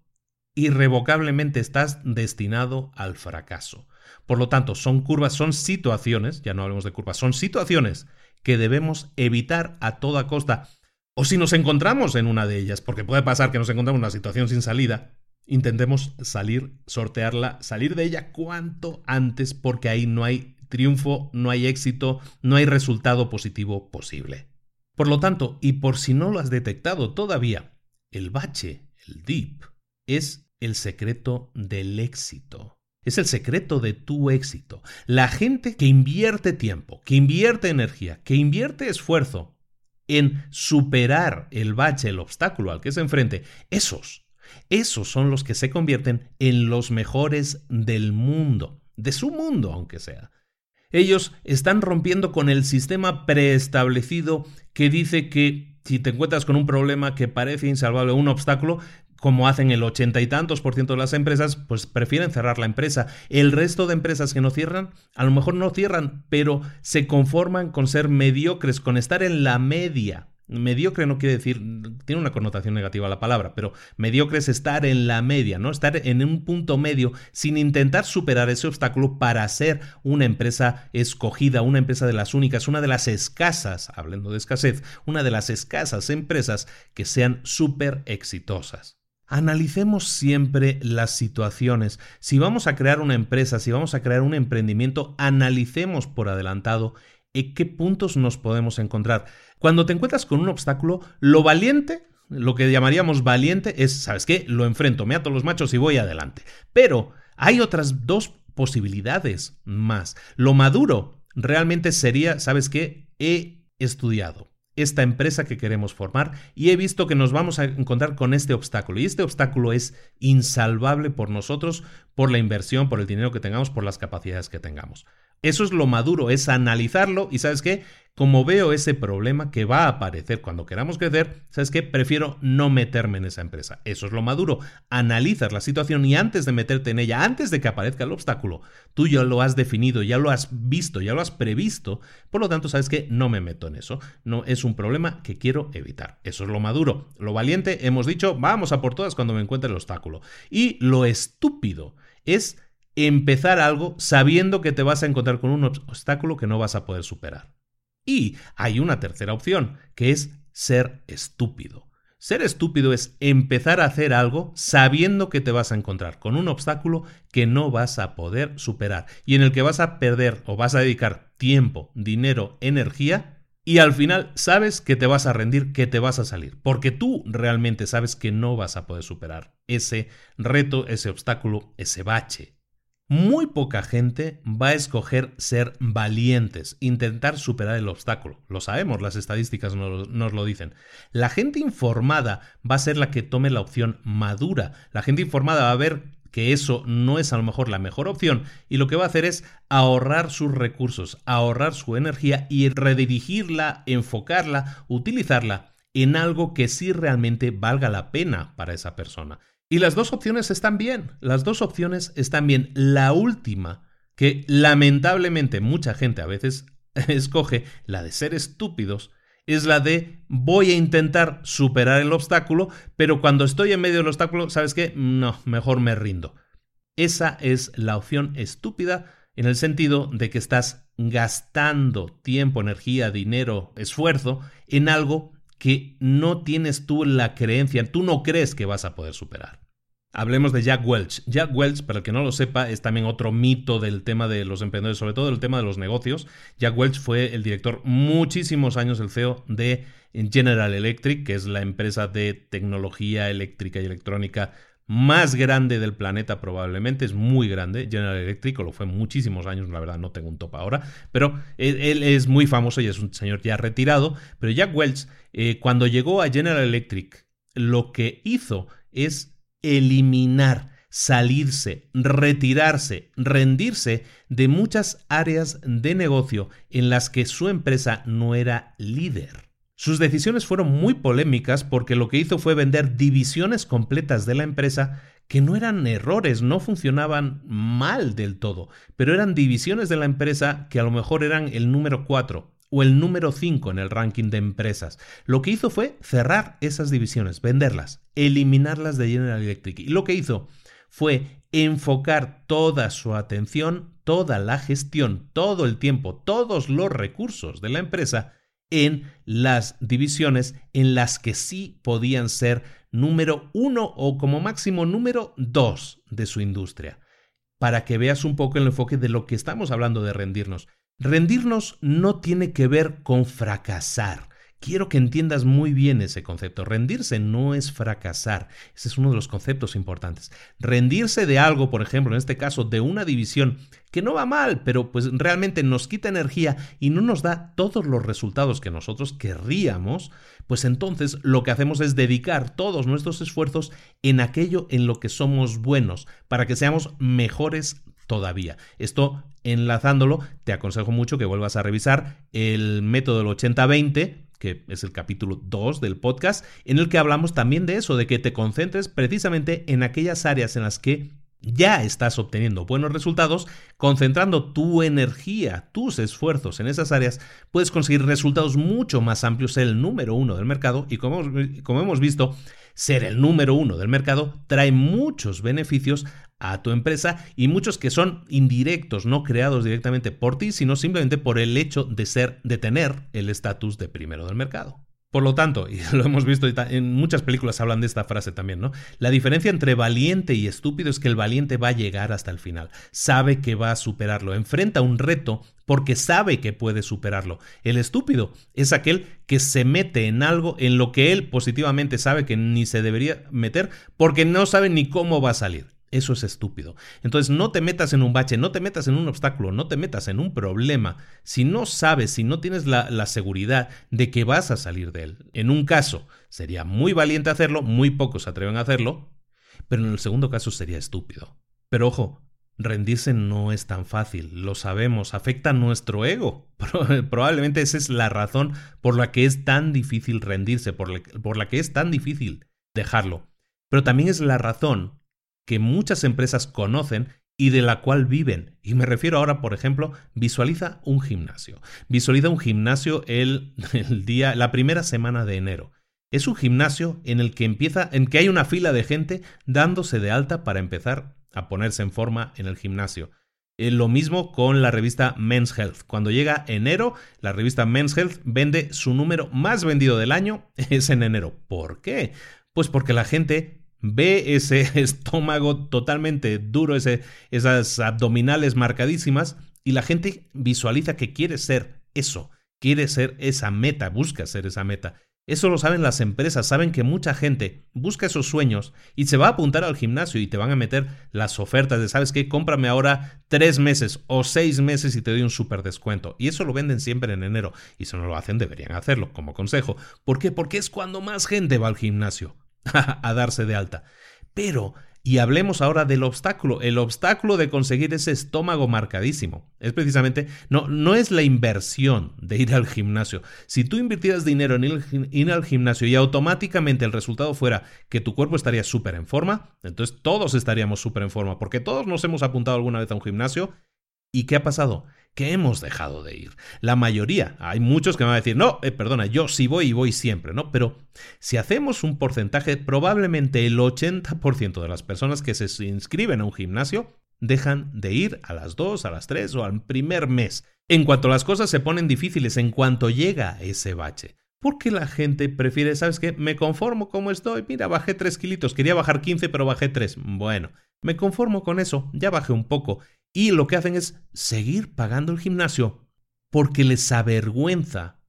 irrevocablemente estás destinado al fracaso. Por lo tanto, son curvas, son situaciones, ya no hablemos de curvas, son situaciones que debemos evitar a toda costa. O si nos encontramos en una de ellas, porque puede pasar que nos encontramos en una situación sin salida, intentemos salir, sortearla, salir de ella cuanto antes, porque ahí no hay triunfo, no hay éxito, no hay resultado positivo posible. Por lo tanto, y por si no lo has detectado todavía, el bache, el dip, es el secreto del éxito. Es el secreto de tu éxito. La gente que invierte tiempo, que invierte energía, que invierte esfuerzo en superar el bache, el obstáculo al que se enfrente, esos, esos son los que se convierten en los mejores del mundo, de su mundo aunque sea. Ellos están rompiendo con el sistema preestablecido que dice que si te encuentras con un problema que parece insalvable, un obstáculo, como hacen el ochenta y tantos por ciento de las empresas, pues prefieren cerrar la empresa. El resto de empresas que no cierran, a lo mejor no cierran, pero se conforman con ser mediocres, con estar en la media. Mediocre no quiere decir, tiene una connotación negativa la palabra, pero mediocre es estar en la media, ¿no? Estar en un punto medio sin intentar superar ese obstáculo para ser una empresa escogida, una empresa de las únicas, una de las escasas, hablando de escasez, una de las escasas empresas que sean súper exitosas. Analicemos siempre las situaciones. Si vamos a crear una empresa, si vamos a crear un emprendimiento, analicemos por adelantado en qué puntos nos podemos encontrar. Cuando te encuentras con un obstáculo, lo valiente, lo que llamaríamos valiente, es, ¿sabes qué? Lo enfrento, me ato los machos y voy adelante. Pero hay otras dos posibilidades más. Lo maduro realmente sería, ¿sabes qué? He estudiado, esta empresa que queremos formar y he visto que nos vamos a encontrar con este obstáculo. Y este obstáculo es insalvable por nosotros, por la inversión, por el dinero que tengamos, por las capacidades que tengamos. Eso es lo maduro, es analizarlo y sabes qué, como veo ese problema que va a aparecer cuando queramos crecer, ¿sabes qué? Prefiero no meterme en esa empresa. Eso es lo maduro. Analizas la situación y antes de meterte en ella, antes de que aparezca el obstáculo, tú ya lo has definido, ya lo has visto, ya lo has previsto. Por lo tanto, ¿sabes qué? No me meto en eso. No es un problema que quiero evitar. Eso es lo maduro. Lo valiente, hemos dicho, vamos a por todas cuando me encuentre el obstáculo. Y lo estúpido es empezar algo sabiendo que te vas a encontrar con un obstáculo que no vas a poder superar. Y hay una tercera opción, que es ser estúpido. Ser estúpido es empezar a hacer algo sabiendo que te vas a encontrar con un obstáculo que no vas a poder superar y en el que vas a perder o vas a dedicar tiempo, dinero, energía y al final sabes que te vas a rendir, que te vas a salir, porque tú realmente sabes que no vas a poder superar ese reto, ese obstáculo, ese bache. Muy poca gente va a escoger ser valientes, intentar superar el obstáculo. Lo sabemos, las estadísticas nos, lo dicen. La gente informada va a ser la que tome la opción madura. La gente informada va a ver que eso no es a lo mejor la mejor opción y lo que va a hacer es ahorrar sus recursos, ahorrar su energía y redirigirla, enfocarla, utilizarla en algo que sí realmente valga la pena para esa persona. Y las dos opciones están bien, las dos opciones están bien. La última, que lamentablemente mucha gente a veces escoge, la de ser estúpidos, es la de voy a intentar superar el obstáculo, pero cuando estoy en medio del obstáculo, ¿sabes qué? No, mejor me rindo. Esa es la opción estúpida en el sentido de que estás gastando tiempo, energía, dinero, esfuerzo en algo que no tienes tú la creencia, tú no crees que vas a poder superar. Hablemos de Jack Welch. Jack Welch, para el que no lo sepa, es también otro mito del tema de los emprendedores, sobre todo del tema de los negocios. Jack Welch fue el director muchísimos años, el CEO de General Electric, que es la empresa de tecnología eléctrica y electrónica más grande del planeta probablemente, es muy grande, General Electric, lo fue muchísimos años, la verdad no tengo un top ahora, pero él, es muy famoso y es un señor ya retirado, pero Jack Welch, eh, cuando llegó a General Electric, lo que hizo es eliminar, salirse, retirarse, rendirse de muchas áreas de negocio en las que su empresa no era líder. Sus decisiones fueron muy polémicas porque lo que hizo fue vender divisiones completas de la empresa que no eran errores, no funcionaban mal del todo, pero eran divisiones de la empresa que a lo mejor eran el número 4 o el número 5 en el ranking de empresas. Lo que hizo fue cerrar esas divisiones, venderlas, eliminarlas de General Electric. Y lo que hizo fue enfocar toda su atención, toda la gestión, todo el tiempo, todos los recursos de la empresa en las divisiones en las que sí podían ser número uno o como máximo número dos de su industria. Para que veas un poco el enfoque de lo que estamos hablando de rendirnos. Rendirnos no tiene que ver con fracasar. Quiero que entiendas muy bien ese concepto. Rendirse no es fracasar. Ese es uno de los conceptos importantes. Rendirse de algo, por ejemplo, en este caso, de una división que no va mal, pero pues realmente nos quita energía y no nos da todos los resultados que nosotros querríamos, pues entonces lo que hacemos es dedicar todos nuestros esfuerzos en aquello en lo que somos buenos, para que seamos mejores todavía. Esto, enlazándolo, te aconsejo mucho que vuelvas a revisar el método del 80-20, que es el capítulo 2 del podcast, en el que hablamos también de eso, de que te concentres precisamente en aquellas áreas en las que ya estás obteniendo buenos resultados, concentrando tu energía, tus esfuerzos en esas áreas, puedes conseguir resultados mucho más amplios, el número uno del mercado y como, como hemos visto, ser el número uno del mercado trae muchos beneficios a tu empresa y muchos que son indirectos, no creados directamente por ti, sino simplemente por el hecho de ser, de tener el estatus de primero del mercado. Por lo tanto, y lo hemos visto en muchas películas hablan de esta frase también, ¿no? La diferencia entre valiente y estúpido es que el valiente va a llegar hasta el final, sabe que va a superarlo, enfrenta un reto porque sabe que puede superarlo. El estúpido es aquel que se mete en algo en lo que él positivamente sabe que ni se debería meter porque no sabe ni cómo va a salir. Eso es estúpido. Entonces no te metas en un bache, no te metas en un obstáculo, no te metas en un problema si no sabes, si no tienes la, seguridad de que vas a salir de él. En un caso sería muy valiente hacerlo, muy pocos se atreven a hacerlo, pero en el segundo caso sería estúpido. Pero ojo, rendirse no es tan fácil, lo sabemos, afecta a nuestro ego. Probablemente esa es la razón por la que es tan difícil rendirse, por la, por la que es tan difícil dejarlo. Pero también es la razón que muchas empresas conocen y de la cual viven. Y me refiero ahora, por ejemplo, visualiza un gimnasio. Visualiza un gimnasio el, el, día, la primera semana de enero. Es un gimnasio en el que empieza, en que hay una fila de gente dándose de alta para empezar a ponerse en forma en el gimnasio. Eh, lo mismo con la revista Men's Health. Cuando llega enero, la revista Men's Health vende su número más vendido del año, es en enero. ¿Por qué? Pues porque la gente ve ese estómago totalmente duro, ese, esas abdominales marcadísimas, y la gente visualiza que quiere ser eso, quiere ser esa meta, busca ser esa meta. Eso lo saben las empresas, saben que mucha gente busca esos sueños y se va a apuntar al gimnasio y te van a meter las ofertas de, ¿sabes qué? Cómprame ahora tres meses o seis meses y te doy un súper descuento. Y eso lo venden siempre en enero. Y si no lo hacen, deberían hacerlo como consejo. ¿Por qué? Porque es cuando más gente va al gimnasio a darse de alta. Pero y hablemos ahora del obstáculo, el obstáculo de conseguir ese estómago marcadísimo. Es precisamente, no, no es la inversión de ir al gimnasio. Si tú invirtieras dinero en ir, al gimnasio y automáticamente el resultado fuera que tu cuerpo estaría súper en forma, entonces todos estaríamos súper en forma, porque todos nos hemos apuntado alguna vez a un gimnasio. ¿Y qué ha pasado? Que hemos dejado de ir. La mayoría, hay muchos que me van a decir, no, eh, perdona, yo sí voy y voy siempre, ¿no? Pero si hacemos un porcentaje, probablemente el 80% de las personas que se inscriben a un gimnasio dejan de ir a las 2, a las 3 o al primer mes. En cuanto las cosas se ponen difíciles, en cuanto llega ese bache. Porque la gente prefiere, ¿sabes qué? Me conformo como estoy. Mira, bajé 3 kilitos. Quería bajar 15, pero bajé 3. Bueno, me conformo con eso. Ya bajé un poco. Y lo que hacen es seguir pagando el gimnasio porque les avergüenza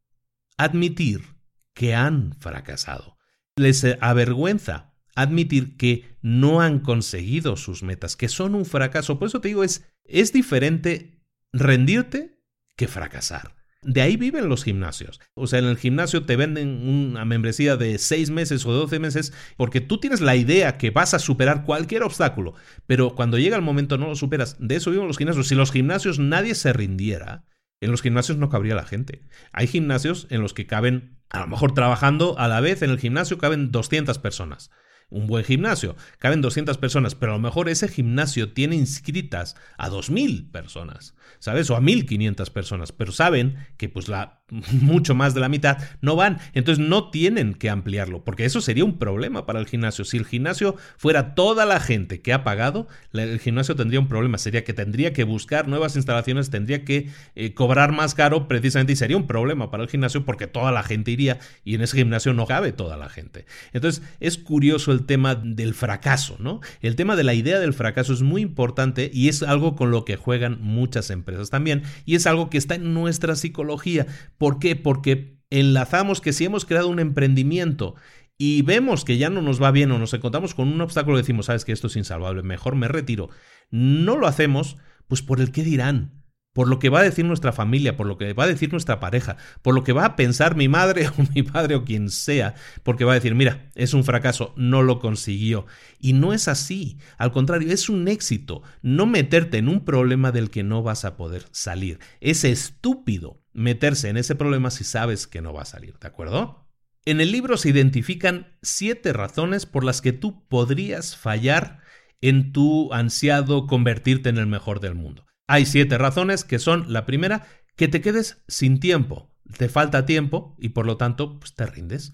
admitir que han fracasado. Les avergüenza admitir que no han conseguido sus metas, que son un fracaso. Por eso te digo, es, es diferente rendirte que fracasar. De ahí viven los gimnasios. O sea, en el gimnasio te venden una membresía de 6 meses o 12 meses porque tú tienes la idea que vas a superar cualquier obstáculo, pero cuando llega el momento no lo superas. De eso viven los gimnasios. Si los gimnasios nadie se rindiera, en los gimnasios no cabría la gente. Hay gimnasios en los que caben, a lo mejor trabajando a la vez en el gimnasio caben 200 personas un buen gimnasio. Caben 200 personas, pero a lo mejor ese gimnasio tiene inscritas a 2.000 personas. ¿sabes? O a 1500 personas, pero saben que pues la mucho más de la mitad no van, entonces no tienen que ampliarlo, porque eso sería un problema para el gimnasio. Si el gimnasio fuera toda la gente que ha pagado, el gimnasio tendría un problema, sería que tendría que buscar nuevas instalaciones, tendría que eh, cobrar más caro precisamente y sería un problema para el gimnasio porque toda la gente iría y en ese gimnasio no cabe toda la gente. Entonces es curioso el tema del fracaso, ¿no? El tema de la idea del fracaso es muy importante y es algo con lo que juegan muchas empresas empresas también, y es algo que está en nuestra psicología. ¿Por qué? Porque enlazamos que si hemos creado un emprendimiento y vemos que ya no nos va bien o nos encontramos con un obstáculo, decimos, sabes que esto es insalvable, mejor me retiro. No lo hacemos, pues por el qué dirán por lo que va a decir nuestra familia, por lo que va a decir nuestra pareja, por lo que va a pensar mi madre o mi padre o quien sea, porque va a decir, mira, es un fracaso, no lo consiguió. Y no es así, al contrario, es un éxito no meterte en un problema del que no vas a poder salir. Es estúpido meterse en ese problema si sabes que no va a salir, ¿de acuerdo? En el libro se identifican siete razones por las que tú podrías fallar en tu ansiado convertirte en el mejor del mundo. Hay siete razones que son, la primera, que te quedes sin tiempo. Te falta tiempo y por lo tanto pues, te rindes.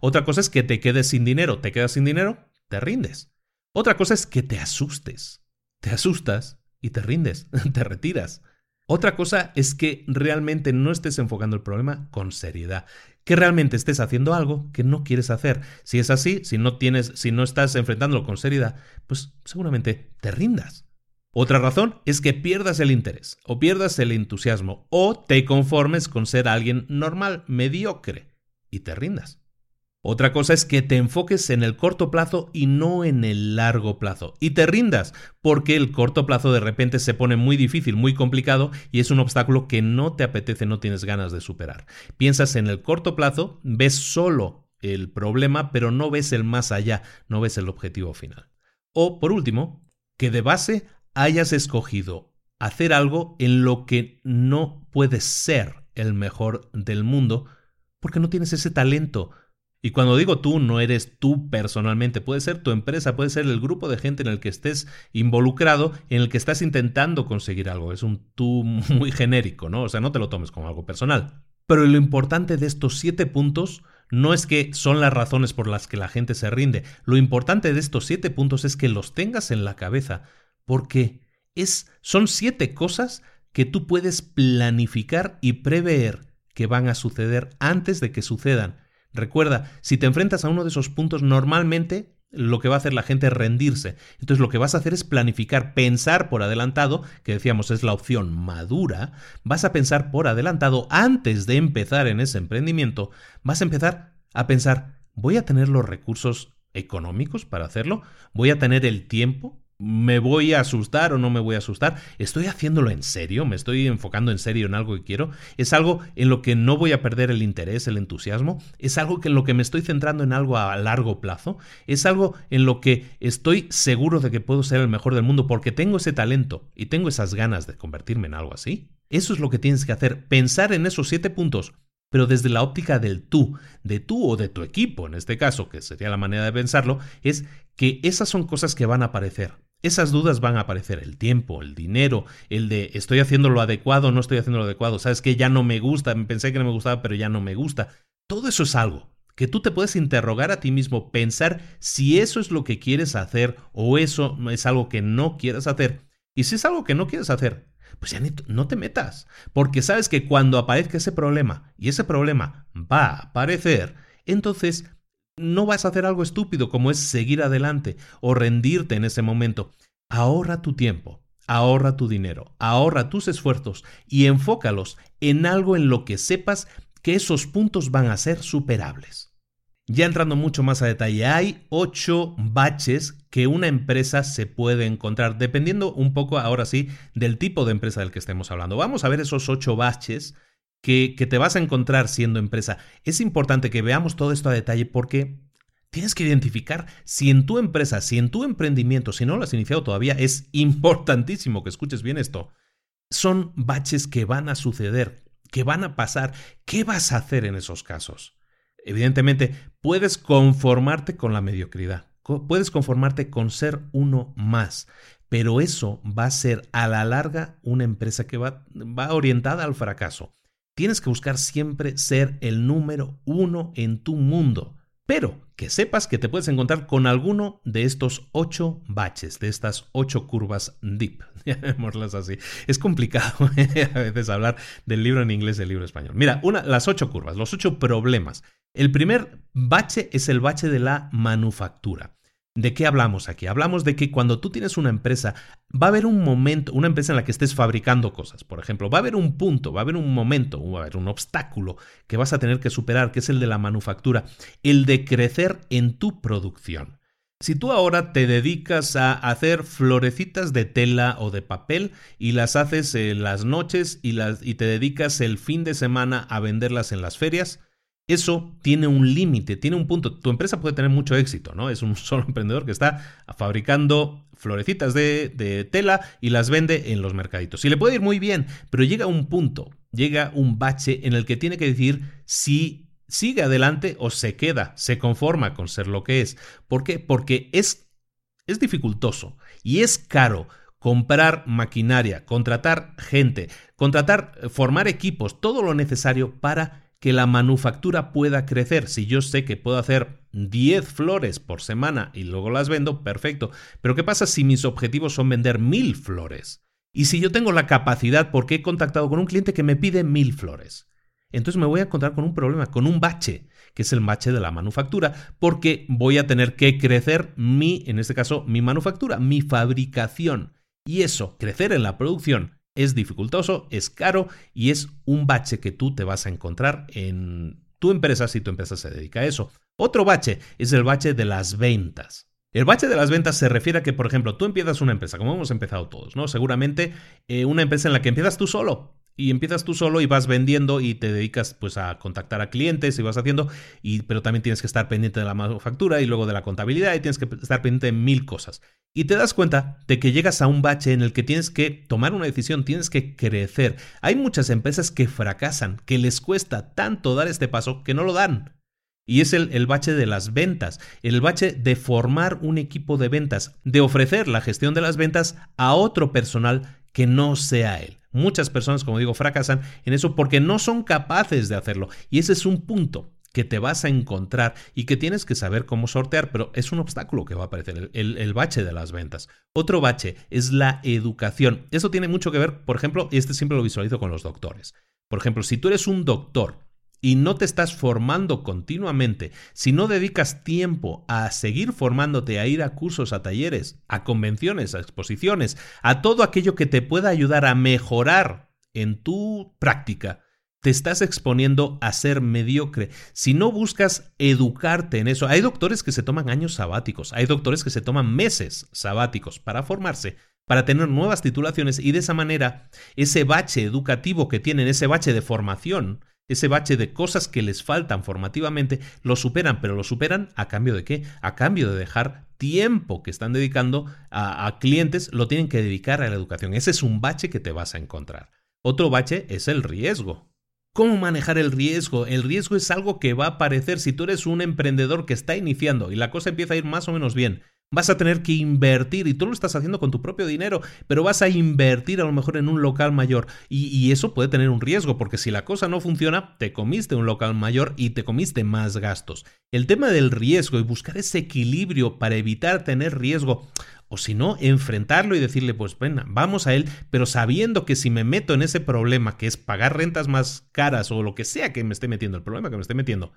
Otra cosa es que te quedes sin dinero. Te quedas sin dinero, te rindes. Otra cosa es que te asustes. Te asustas y te rindes, te retiras. Otra cosa es que realmente no estés enfocando el problema con seriedad, que realmente estés haciendo algo que no quieres hacer. Si es así, si no tienes, si no estás enfrentándolo con seriedad, pues seguramente te rindas. Otra razón es que pierdas el interés o pierdas el entusiasmo o te conformes con ser alguien normal, mediocre y te rindas. Otra cosa es que te enfoques en el corto plazo y no en el largo plazo. Y te rindas, porque el corto plazo de repente se pone muy difícil, muy complicado y es un obstáculo que no te apetece, no tienes ganas de superar. Piensas en el corto plazo, ves solo el problema, pero no ves el más allá, no ves el objetivo final. O, por último, que de base hayas escogido hacer algo en lo que no puedes ser el mejor del mundo porque no tienes ese talento. Y cuando digo tú, no eres tú personalmente, puede ser tu empresa, puede ser el grupo de gente en el que estés involucrado, en el que estás intentando conseguir algo. Es un tú muy genérico, ¿no? O sea, no te lo tomes como algo personal. Pero lo importante de estos siete puntos no es que son las razones por las que la gente se rinde. Lo importante de estos siete puntos es que los tengas en la cabeza, porque es, son siete cosas que tú puedes planificar y prever que van a suceder antes de que sucedan. Recuerda, si te enfrentas a uno de esos puntos, normalmente lo que va a hacer la gente es rendirse. Entonces lo que vas a hacer es planificar, pensar por adelantado, que decíamos es la opción madura, vas a pensar por adelantado antes de empezar en ese emprendimiento, vas a empezar a pensar, ¿voy a tener los recursos económicos para hacerlo? ¿Voy a tener el tiempo? ¿Me voy a asustar o no me voy a asustar? ¿Estoy haciéndolo en serio? ¿Me estoy enfocando en serio en algo que quiero? ¿Es algo en lo que no voy a perder el interés, el entusiasmo? ¿Es algo en lo que me estoy centrando en algo a largo plazo? ¿Es algo en lo que estoy seguro de que puedo ser el mejor del mundo porque tengo ese talento y tengo esas ganas de convertirme en algo así? Eso es lo que tienes que hacer, pensar en esos siete puntos pero desde la óptica del tú, de tú o de tu equipo, en este caso, que sería la manera de pensarlo, es que esas son cosas que van a aparecer. Esas dudas van a aparecer, el tiempo, el dinero, el de estoy haciendo lo adecuado, no estoy haciendo lo adecuado, sabes que ya no me gusta, pensé que no me gustaba, pero ya no me gusta. Todo eso es algo que tú te puedes interrogar a ti mismo, pensar si eso es lo que quieres hacer o eso es algo que no quieres hacer. Y si es algo que no quieres hacer, pues ya no te metas, porque sabes que cuando aparezca ese problema, y ese problema va a aparecer, entonces no vas a hacer algo estúpido como es seguir adelante o rendirte en ese momento. Ahorra tu tiempo, ahorra tu dinero, ahorra tus esfuerzos y enfócalos en algo en lo que sepas que esos puntos van a ser superables. Ya entrando mucho más a detalle, hay ocho baches que una empresa se puede encontrar, dependiendo un poco ahora sí del tipo de empresa del que estemos hablando. Vamos a ver esos ocho baches que, te vas a encontrar siendo empresa. Es importante que veamos todo esto a detalle porque tienes que identificar si en tu empresa, si en tu emprendimiento, si no lo has iniciado todavía, es importantísimo que escuches bien esto. Son baches que van a suceder, que van a pasar. ¿Qué vas a hacer en esos casos? Evidentemente, puedes conformarte con la mediocridad, puedes conformarte con ser uno más, pero eso va a ser a la larga una empresa que va, va orientada al fracaso. Tienes que buscar siempre ser el número uno en tu mundo. Pero que sepas que te puedes encontrar con alguno de estos ocho baches, de estas ocho curvas deep, llamémoslas así. Es complicado ¿eh? a veces hablar del libro en inglés del libro en español. Mira, una, las ocho curvas, los ocho problemas. El primer bache es el bache de la manufactura. ¿De qué hablamos aquí? Hablamos de que cuando tú tienes una empresa, va a haber un momento, una empresa en la que estés fabricando cosas, por ejemplo, va a haber un punto, va a haber un momento, va a haber un obstáculo que vas a tener que superar, que es el de la manufactura, el de crecer en tu producción. Si tú ahora te dedicas a hacer florecitas de tela o de papel y las haces en las noches y, y te dedicas el fin de semana a venderlas en las ferias, eso tiene un límite, tiene un punto. Tu empresa puede tener mucho éxito, ¿no? Es un solo emprendedor que está fabricando florecitas de, tela y las vende en los mercaditos. Y le puede ir muy bien, pero llega un punto, llega un bache en el que tiene que decir si sigue adelante o se queda, se conforma con ser lo que es. ¿Por qué? Porque es, es dificultoso y es caro comprar maquinaria, contratar gente, contratar, formar equipos, todo lo necesario para que la manufactura pueda crecer. Si yo sé que puedo hacer 10 flores por semana y luego las vendo, perfecto. Pero ¿qué pasa si mis objetivos son vender mil flores? Y si yo tengo la capacidad, porque he contactado con un cliente que me pide mil flores. Entonces me voy a encontrar con un problema, con un bache, que es el bache de la manufactura, porque voy a tener que crecer mi, en este caso, mi manufactura, mi fabricación. Y eso, crecer en la producción, es dificultoso, es caro y es un bache que tú te vas a encontrar en tu empresa si tu empresa se dedica a eso. Otro bache es el bache de las ventas. El bache de las ventas se refiere a que, por ejemplo, tú empiezas una empresa, como hemos empezado todos, ¿no? Seguramente eh, una empresa en la que empiezas tú solo y empiezas tú solo y vas vendiendo y te dedicas pues a contactar a clientes y vas haciendo y pero también tienes que estar pendiente de la manufactura y luego de la contabilidad y tienes que estar pendiente de mil cosas. Y te das cuenta de que llegas a un bache en el que tienes que tomar una decisión tienes que crecer. Hay muchas empresas que fracasan que les cuesta tanto dar este paso que no lo dan. Y es el, el, bache de las ventas, el bache de formar un equipo de ventas, de ofrecer la gestión de las ventas a otro personal que no sea él. Muchas personas, como digo, fracasan en eso porque no son capaces de hacerlo. Y ese es un punto que te vas a encontrar y que tienes que saber cómo sortear, pero es un obstáculo que va a aparecer, el, el, bache de las ventas. Otro bache es la educación. Eso tiene mucho que ver, por ejemplo, y este siempre lo visualizo con los doctores. Por ejemplo, si tú eres un doctor y no te estás formando continuamente, si no dedicas tiempo a seguir formándote, a ir a cursos, a talleres, a convenciones, a exposiciones, a todo aquello que te pueda ayudar a mejorar en tu práctica, te estás exponiendo a ser mediocre. Si no buscas educarte en eso, hay doctores que se toman años sabáticos, hay doctores que se toman meses sabáticos para formarse, para tener nuevas titulaciones y de esa manera ese bache educativo que tienen, ese bache de formación, ese bache de cosas que les faltan formativamente, lo superan, pero lo superan a cambio de qué? A cambio de dejar tiempo que están dedicando a, clientes, lo tienen que dedicar a la educación. Ese es un bache que te vas a encontrar. Otro bache es el riesgo. ¿Cómo manejar el riesgo? El riesgo es algo que va a aparecer si tú eres un emprendedor que está iniciando y la cosa empieza a ir más o menos bien. Vas a tener que invertir y tú lo estás haciendo con tu propio dinero, pero vas a invertir a lo mejor en un local mayor y, eso puede tener un riesgo porque si la cosa no funciona, te comiste un local mayor y te comiste más gastos. El tema del riesgo y buscar ese equilibrio para evitar tener riesgo o si no, enfrentarlo y decirle, pues bueno, vamos a él, pero sabiendo que si me meto en ese problema, que es pagar rentas más caras o lo que sea que me esté metiendo, el problema que me esté metiendo,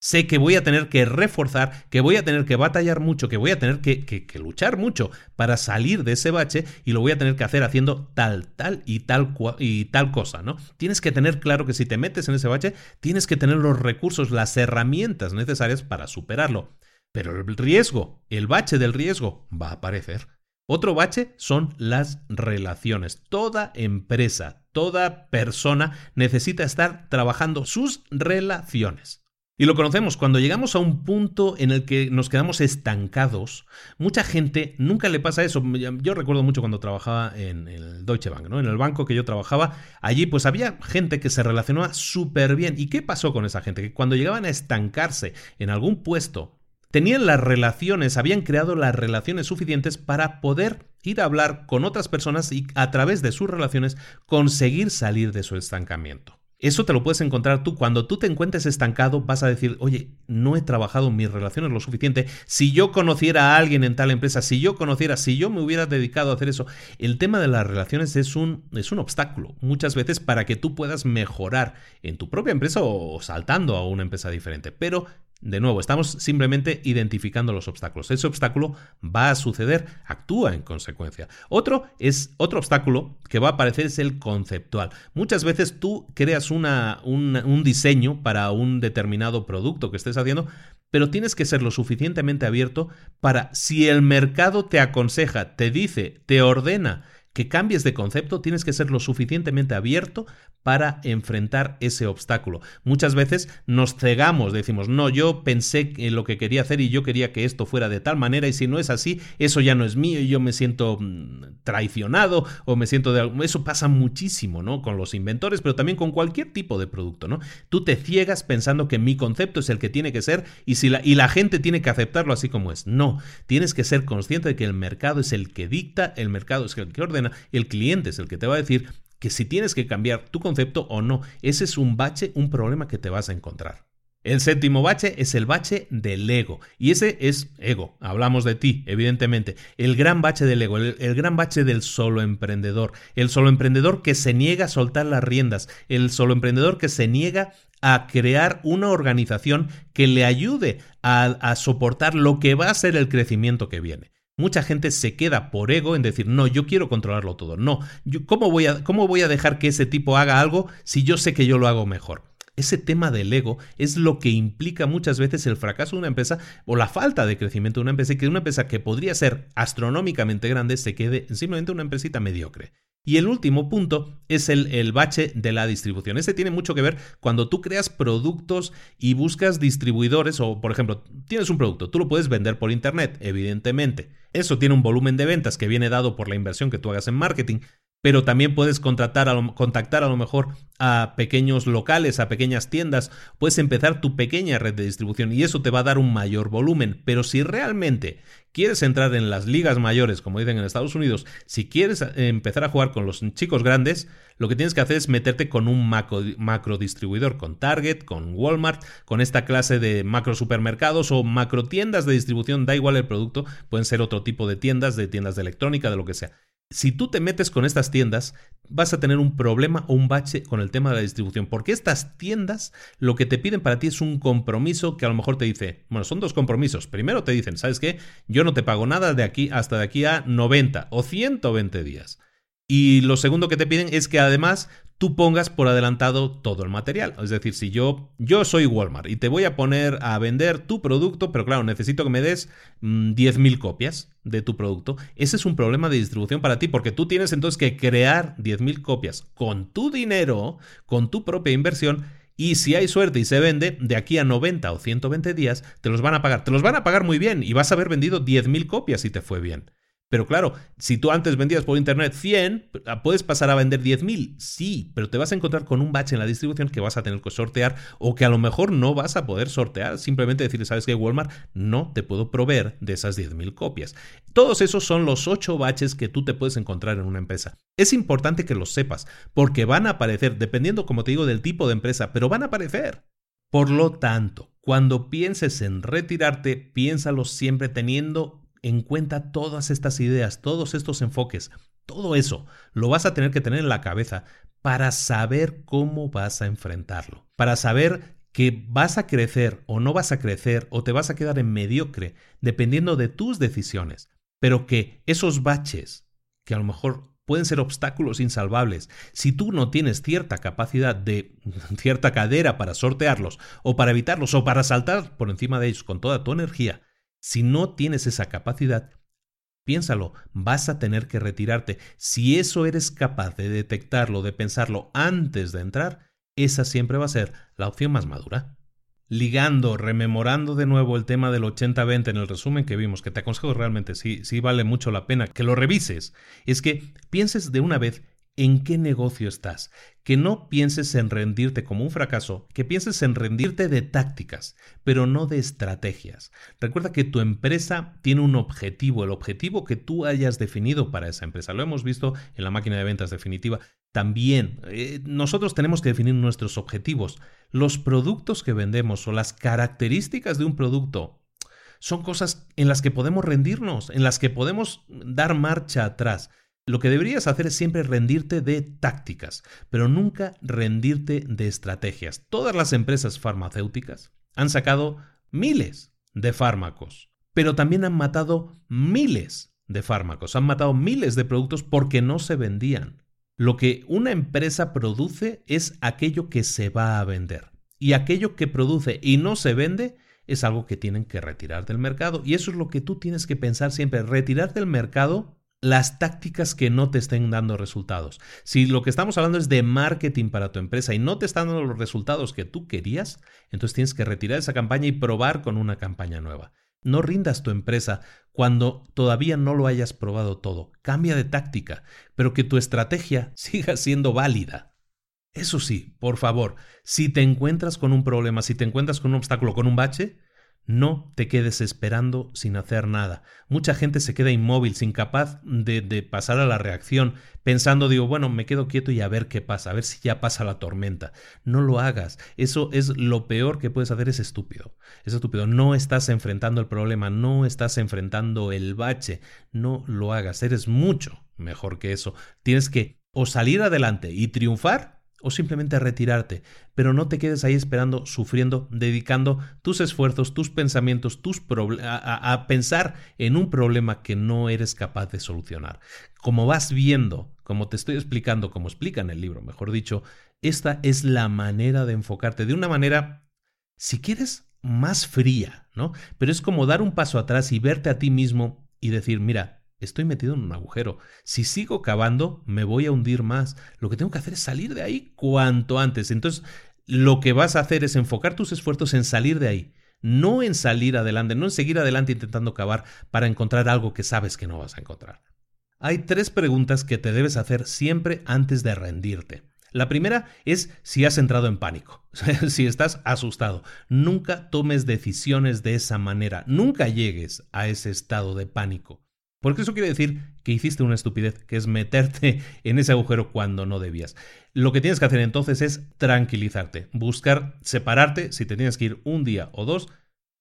Sé que voy a tener que reforzar, que voy a tener que batallar mucho, que voy a tener que, luchar mucho para salir de ese bache y lo voy a tener que hacer haciendo tal, tal y tal y tal cosa, ¿no? Tienes que tener claro que si te metes en ese bache, tienes que tener los recursos, las herramientas necesarias para superarlo. Pero el riesgo, el bache del riesgo, va a aparecer. Otro bache son las relaciones. Toda empresa, toda persona necesita estar trabajando sus relaciones. Y lo conocemos, cuando llegamos a un punto en el que nos quedamos estancados, mucha gente nunca le pasa eso. Yo recuerdo mucho cuando trabajaba en el Deutsche Bank, ¿no? En el banco que yo trabajaba, allí pues había gente que se relacionaba súper bien. ¿Y qué pasó con esa gente? Que cuando llegaban a estancarse en algún puesto, tenían las relaciones, habían creado las relaciones suficientes para poder ir a hablar con otras personas y a través de sus relaciones conseguir salir de su estancamiento. Eso te lo puedes encontrar tú. Cuando tú te encuentres estancado, vas a decir, oye, no he trabajado mis relaciones lo suficiente. Si yo conociera a alguien en tal empresa, si yo conociera, si yo me hubiera dedicado a hacer eso. El tema de las relaciones es un, es un obstáculo muchas veces para que tú puedas mejorar en tu propia empresa o saltando a una empresa diferente. Pero de nuevo, estamos simplemente identificando los obstáculos. Ese obstáculo va a suceder, actúa en consecuencia. Otro es otro obstáculo que va a aparecer es el conceptual. Muchas veces tú creas una, un, un diseño para un determinado producto que estés haciendo, pero tienes que ser lo suficientemente abierto para si el mercado te aconseja, te dice, te ordena que cambies de concepto, tienes que ser lo suficientemente abierto para enfrentar ese obstáculo. Muchas veces nos cegamos, decimos, no, yo pensé en lo que quería hacer y yo quería que esto fuera de tal manera y si no es así, eso ya no es mío y yo me siento mm, traicionado o me siento de algo. Eso pasa muchísimo, ¿no? Con los inventores, pero también con cualquier tipo de producto, ¿no? Tú te ciegas pensando que mi concepto es el que tiene que ser y, si la, y la gente tiene que aceptarlo así como es. No, tienes que ser consciente de que el mercado es el que dicta, el mercado es el que ordena, el cliente es el que te va a decir que si tienes que cambiar tu concepto o no. Ese es un bache, un problema que te vas a encontrar. El séptimo bache es el bache del ego. Y ese es ego. Hablamos de ti, evidentemente. El gran bache del ego, el, gran bache del solo emprendedor. El solo emprendedor que se niega a soltar las riendas. El solo emprendedor que se niega a crear una organización que le ayude a soportar lo que va a ser el crecimiento que viene. Mucha gente se queda por ego en decir, no, yo quiero controlarlo todo. No, yo, ¿cómo, voy a, ¿cómo voy a dejar que ese tipo haga algo si yo sé que yo lo hago mejor? Ese tema del ego es lo que implica muchas veces el fracaso de una empresa o la falta de crecimiento de una empresa y que una empresa que podría ser astronómicamente grande se quede simplemente una empresita mediocre. Y el último punto es el, el, bache de la distribución. Ese tiene mucho que ver cuando tú creas productos y buscas distribuidores o, por ejemplo, tienes un producto, tú lo puedes vender por Internet, evidentemente. Eso tiene un volumen de ventas que viene dado por la inversión que tú hagas en marketing, pero también puedes contactar a lo mejor a pequeños locales, a pequeñas tiendas, puedes empezar tu pequeña red de distribución y eso te va a dar un mayor volumen, pero si realmente quieres entrar en las ligas mayores, como dicen en Estados Unidos, si quieres eh, empezar a jugar con los chicos grandes, lo que tienes que hacer es meterte con un macro, macro distribuidor, con Target, con Walmart, con esta clase de macro supermercados o macro tiendas de distribución, da igual el producto, pueden ser otro tipo de tiendas, de tiendas de electrónica, de lo que sea. Si tú te metes con estas tiendas, vas a tener un problema o un bache con el tema de la distribución, porque estas tiendas lo que te piden para ti es un compromiso que a lo mejor te dice, bueno, son dos compromisos. Primero te dicen, ¿sabes qué? Yo no te pago nada de aquí hasta de aquí a 90 o 120 días. Y lo segundo que te piden es que además tú pongas por adelantado todo el material. Es decir, si yo, yo soy Walmart y te voy a poner a vender tu producto, pero claro, necesito que me des 10.000 mm, copias de tu producto, ese es un problema de distribución para ti, porque tú tienes entonces que crear 10.000 copias con tu dinero, con tu propia inversión, y si hay suerte y se vende, de aquí a 90 o 120 días, te los van a pagar. Te los van a pagar muy bien y vas a haber vendido 10.000 copias si te fue bien. Pero claro, si tú antes vendías por internet 100, ah, puedes pasar a vender 10.000, sí, pero te vas a encontrar con un bache en la distribución que vas a tener que sortear o que a lo mejor no vas a poder sortear. Simplemente decir, ¿sabes qué, Walmart? No te puedo proveer de esas 10.000 copias. Todos esos son los 8 baches que tú te puedes encontrar en una empresa. Es importante que los sepas, porque van a aparecer, dependiendo, como te digo, del tipo de empresa, pero van a aparecer. Por lo tanto, cuando pienses en retirarte, piénsalo siempre teniendo en cuenta todas estas ideas, todos estos enfoques, todo eso lo vas a tener que tener en la cabeza para saber cómo vas a enfrentarlo, para saber que vas a crecer o no vas a crecer o te vas a quedar en mediocre dependiendo de tus decisiones, pero que esos baches, que a lo mejor pueden ser obstáculos insalvables, si tú no tienes cierta capacidad de cierta cadera para sortearlos o para evitarlos o para saltar por encima de ellos con toda tu energía, si no tienes esa capacidad, piénsalo, vas a tener que retirarte. Si eso eres capaz de detectarlo, de pensarlo antes de entrar, esa siempre va a ser la opción más madura. Ligando, rememorando de nuevo el tema del 80-20 en el resumen que vimos, que te aconsejo realmente, sí, sí vale mucho la pena que lo revises, es que pienses de una vez en qué negocio estás, que no pienses en rendirte como un fracaso, que pienses en rendirte de tácticas, pero no de estrategias. Recuerda que tu empresa tiene un objetivo, el objetivo que tú hayas definido para esa empresa. Lo hemos visto en la máquina de ventas definitiva. También eh, nosotros tenemos que definir nuestros objetivos. Los productos que vendemos o las características de un producto son cosas en las que podemos rendirnos, en las que podemos dar marcha atrás. Lo que deberías hacer es siempre rendirte de tácticas, pero nunca rendirte de estrategias. Todas las empresas farmacéuticas han sacado miles de fármacos, pero también han matado miles de fármacos, han matado miles de productos porque no se vendían. Lo que una empresa produce es aquello que se va a vender. Y aquello que produce y no se vende es algo que tienen que retirar del mercado. Y eso es lo que tú tienes que pensar siempre, retirar del mercado las tácticas que no te estén dando resultados. Si lo que estamos hablando es de marketing para tu empresa y no te están dando los resultados que tú querías, entonces tienes que retirar esa campaña y probar con una campaña nueva. No rindas tu empresa cuando todavía no lo hayas probado todo. Cambia de táctica, pero que tu estrategia siga siendo válida. Eso sí, por favor, si te encuentras con un problema, si te encuentras con un obstáculo, con un bache, no te quedes esperando sin hacer nada. Mucha gente se queda inmóvil, sin capaz de, de, pasar a la reacción, pensando, digo, bueno, me quedo quieto y a ver qué pasa, a ver si ya pasa la tormenta. No lo hagas. Eso es lo peor que puedes hacer, es estúpido. Es estúpido. No estás enfrentando el problema, no estás enfrentando el bache. No lo hagas. Eres mucho mejor que eso. Tienes que o salir adelante y triunfar o simplemente retirarte, pero no te quedes ahí esperando, sufriendo, dedicando tus esfuerzos, tus pensamientos, tus a, a pensar en un problema que no eres capaz de solucionar. Como vas viendo, como te estoy explicando, como explica en el libro, mejor dicho, esta es la manera de enfocarte de una manera, si quieres, más fría, ¿no? Pero es como dar un paso atrás y verte a ti mismo y decir, mira, estoy metido en un agujero. Si sigo cavando, me voy a hundir más. Lo que tengo que hacer es salir de ahí cuanto antes. Entonces, lo que vas a hacer es enfocar tus esfuerzos en salir de ahí. No en salir adelante, no en seguir adelante intentando cavar para encontrar algo que sabes que no vas a encontrar. Hay tres preguntas que te debes hacer siempre antes de rendirte. La primera es si has entrado en pánico, si estás asustado. Nunca tomes decisiones de esa manera, nunca llegues a ese estado de pánico. Porque eso quiere decir que hiciste una estupidez, que es meterte en ese agujero cuando no debías. Lo que tienes que hacer entonces es tranquilizarte, buscar separarte, si te tienes que ir un día o dos,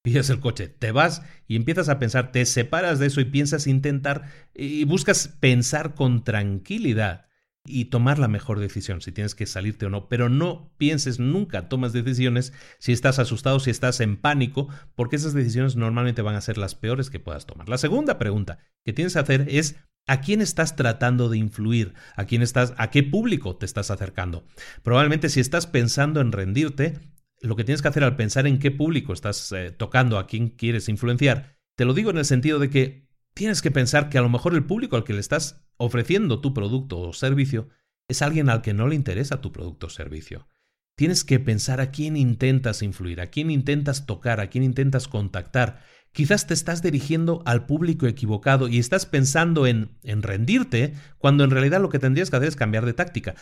pillas el coche, te vas y empiezas a pensar, te separas de eso y piensas intentar y buscas pensar con tranquilidad y tomar la mejor decisión, si tienes que salirte o no. Pero no pienses nunca, tomas decisiones si estás asustado, si estás en pánico, porque esas decisiones normalmente van a ser las peores que puedas tomar. La segunda pregunta que tienes que hacer es ¿A quién estás tratando de influir? ¿A quién estás a qué público te estás acercando? Probablemente si estás pensando en rendirte, lo que tienes que hacer al pensar en qué público estás eh, tocando, a quién quieres influenciar, te lo digo en el sentido de que tienes que pensar que a lo mejor el público al que le estás ofreciendo tu producto o servicio es alguien al que no le interesa tu producto o servicio. Tienes que pensar a quién intentas influir, a quién intentas tocar, a quién intentas contactar. Quizás te estás dirigiendo al público equivocado y estás pensando en, en rendirte cuando en realidad lo que tendrías que hacer es cambiar de táctica,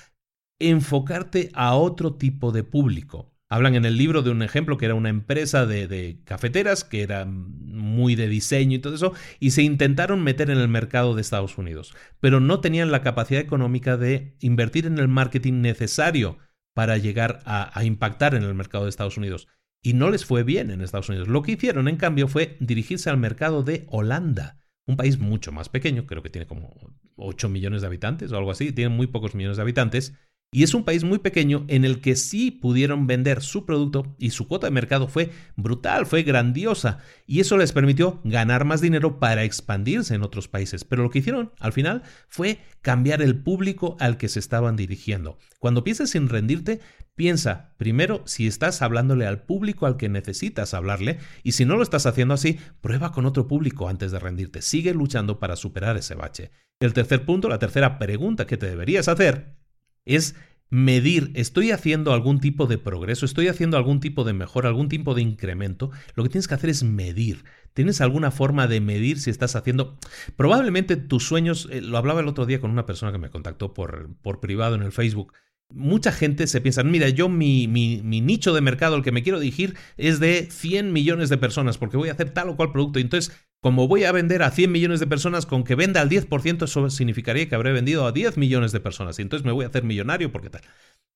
enfocarte a otro tipo de público. Hablan en el libro de un ejemplo que era una empresa de, cafeteras, que era muy de diseño y todo eso, y se intentaron meter en el mercado de Estados Unidos, pero no tenían la capacidad económica de invertir en el marketing necesario para llegar a, a impactar en el mercado de Estados Unidos. Y no les fue bien en Estados Unidos. Lo que hicieron, en cambio, fue dirigirse al mercado de Holanda, un país mucho más pequeño, creo que tiene como 8 millones de habitantes o algo así, tiene muy pocos millones de habitantes, y es un país muy pequeño en el que sí pudieron vender su producto y su cuota de mercado fue brutal, fue grandiosa. Y eso les permitió ganar más dinero para expandirse en otros países. Pero lo que hicieron al final fue cambiar el público al que se estaban dirigiendo. Cuando pienses sin rendirte, piensa primero si estás hablándole al público al que necesitas hablarle y si no lo estás haciendo así, prueba con otro público antes de rendirte. Sigue luchando para superar ese bache. El tercer punto, la tercera pregunta que te deberías hacer es medir, estoy haciendo algún tipo de progreso, estoy haciendo algún tipo de mejora, algún tipo de incremento, lo que tienes que hacer es medir. ¿Tienes alguna forma de medir si estás haciendo... Probablemente tus sueños, eh, lo hablaba el otro día con una persona que me contactó por, por privado en el Facebook, Mucha gente se piensa, mira, yo mi, mi, mi, nicho de mercado al que me quiero dirigir es de 100 millones de personas porque voy a hacer tal o cual producto. Entonces, como voy a vender a 100 millones de personas, con que venda al 10%, eso significaría que habré vendido a 10 millones de personas. Y entonces me voy a hacer millonario porque tal.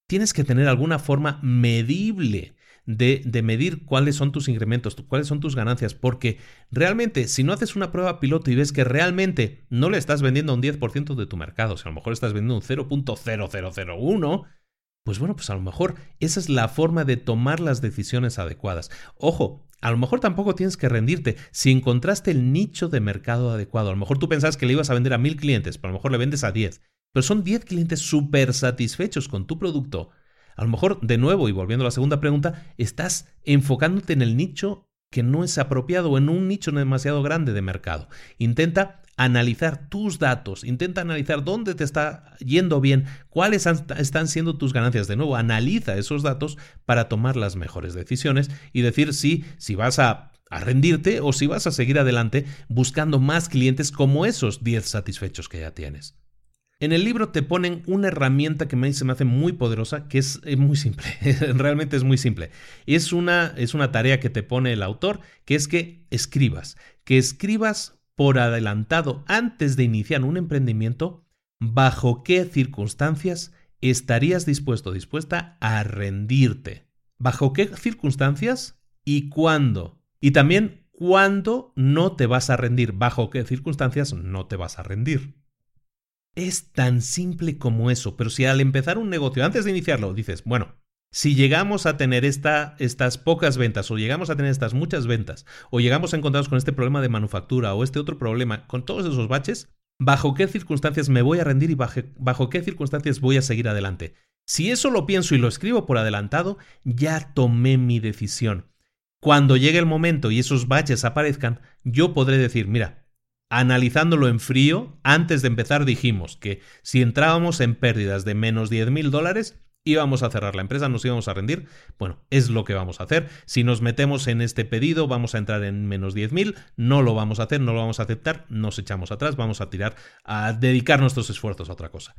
Tienes que tener alguna forma medible de, de, medir cuáles son tus incrementos, cuáles son tus ganancias, porque realmente si no haces una prueba piloto y ves que realmente no le estás vendiendo un 10% de tu mercado, si a lo mejor estás vendiendo un 0.0001, pues bueno, pues a lo mejor esa es la forma de tomar las decisiones adecuadas. Ojo, a lo mejor tampoco tienes que rendirte si encontraste el nicho de mercado adecuado. A lo mejor tú pensabas que le ibas a vender a mil clientes, pero a lo mejor le vendes a 10. Pero son 10 clientes súper satisfechos con tu producto. A lo mejor, de nuevo, y volviendo a la segunda pregunta, estás enfocándote en el nicho que no es apropiado o en un nicho demasiado grande de mercado. Intenta analizar tus datos, intenta analizar dónde te está yendo bien, cuáles están siendo tus ganancias. De nuevo, analiza esos datos para tomar las mejores decisiones y decir si, si vas a, a rendirte o si vas a seguir adelante buscando más clientes como esos 10 satisfechos que ya tienes. En el libro te ponen una herramienta que se me hace muy poderosa, que es, muy simple, realmente es muy simple. Es una, es una tarea que te pone el autor, que es que escribas, que escribas por adelantado antes de iniciar un emprendimiento, bajo qué circunstancias estarías dispuesto o dispuesta a rendirte. ¿Bajo qué circunstancias y cuándo? Y también cuándo no te vas a rendir, bajo qué circunstancias no te vas a rendir. Es tan simple como eso, pero si al empezar un negocio, antes de iniciarlo, dices, bueno, si llegamos a tener esta, estas pocas ventas o llegamos a tener estas muchas ventas o llegamos a encontrarnos con este problema de manufactura o este otro problema, con todos esos baches, ¿bajo qué circunstancias me voy a rendir y bajo, bajo qué circunstancias voy a seguir adelante? Si eso lo pienso y lo escribo por adelantado, ya tomé mi decisión. Cuando llegue el momento y esos baches aparezcan, yo podré decir, mira, Analizándolo en frío, antes de empezar dijimos que si entrábamos en pérdidas de menos 10 mil dólares, íbamos a cerrar la empresa, nos íbamos a rendir. Bueno, es lo que vamos a hacer. Si nos metemos en este pedido, vamos a entrar en menos 10.000, no lo vamos a hacer, no lo vamos a aceptar, nos echamos atrás, vamos a tirar a dedicar nuestros esfuerzos a otra cosa.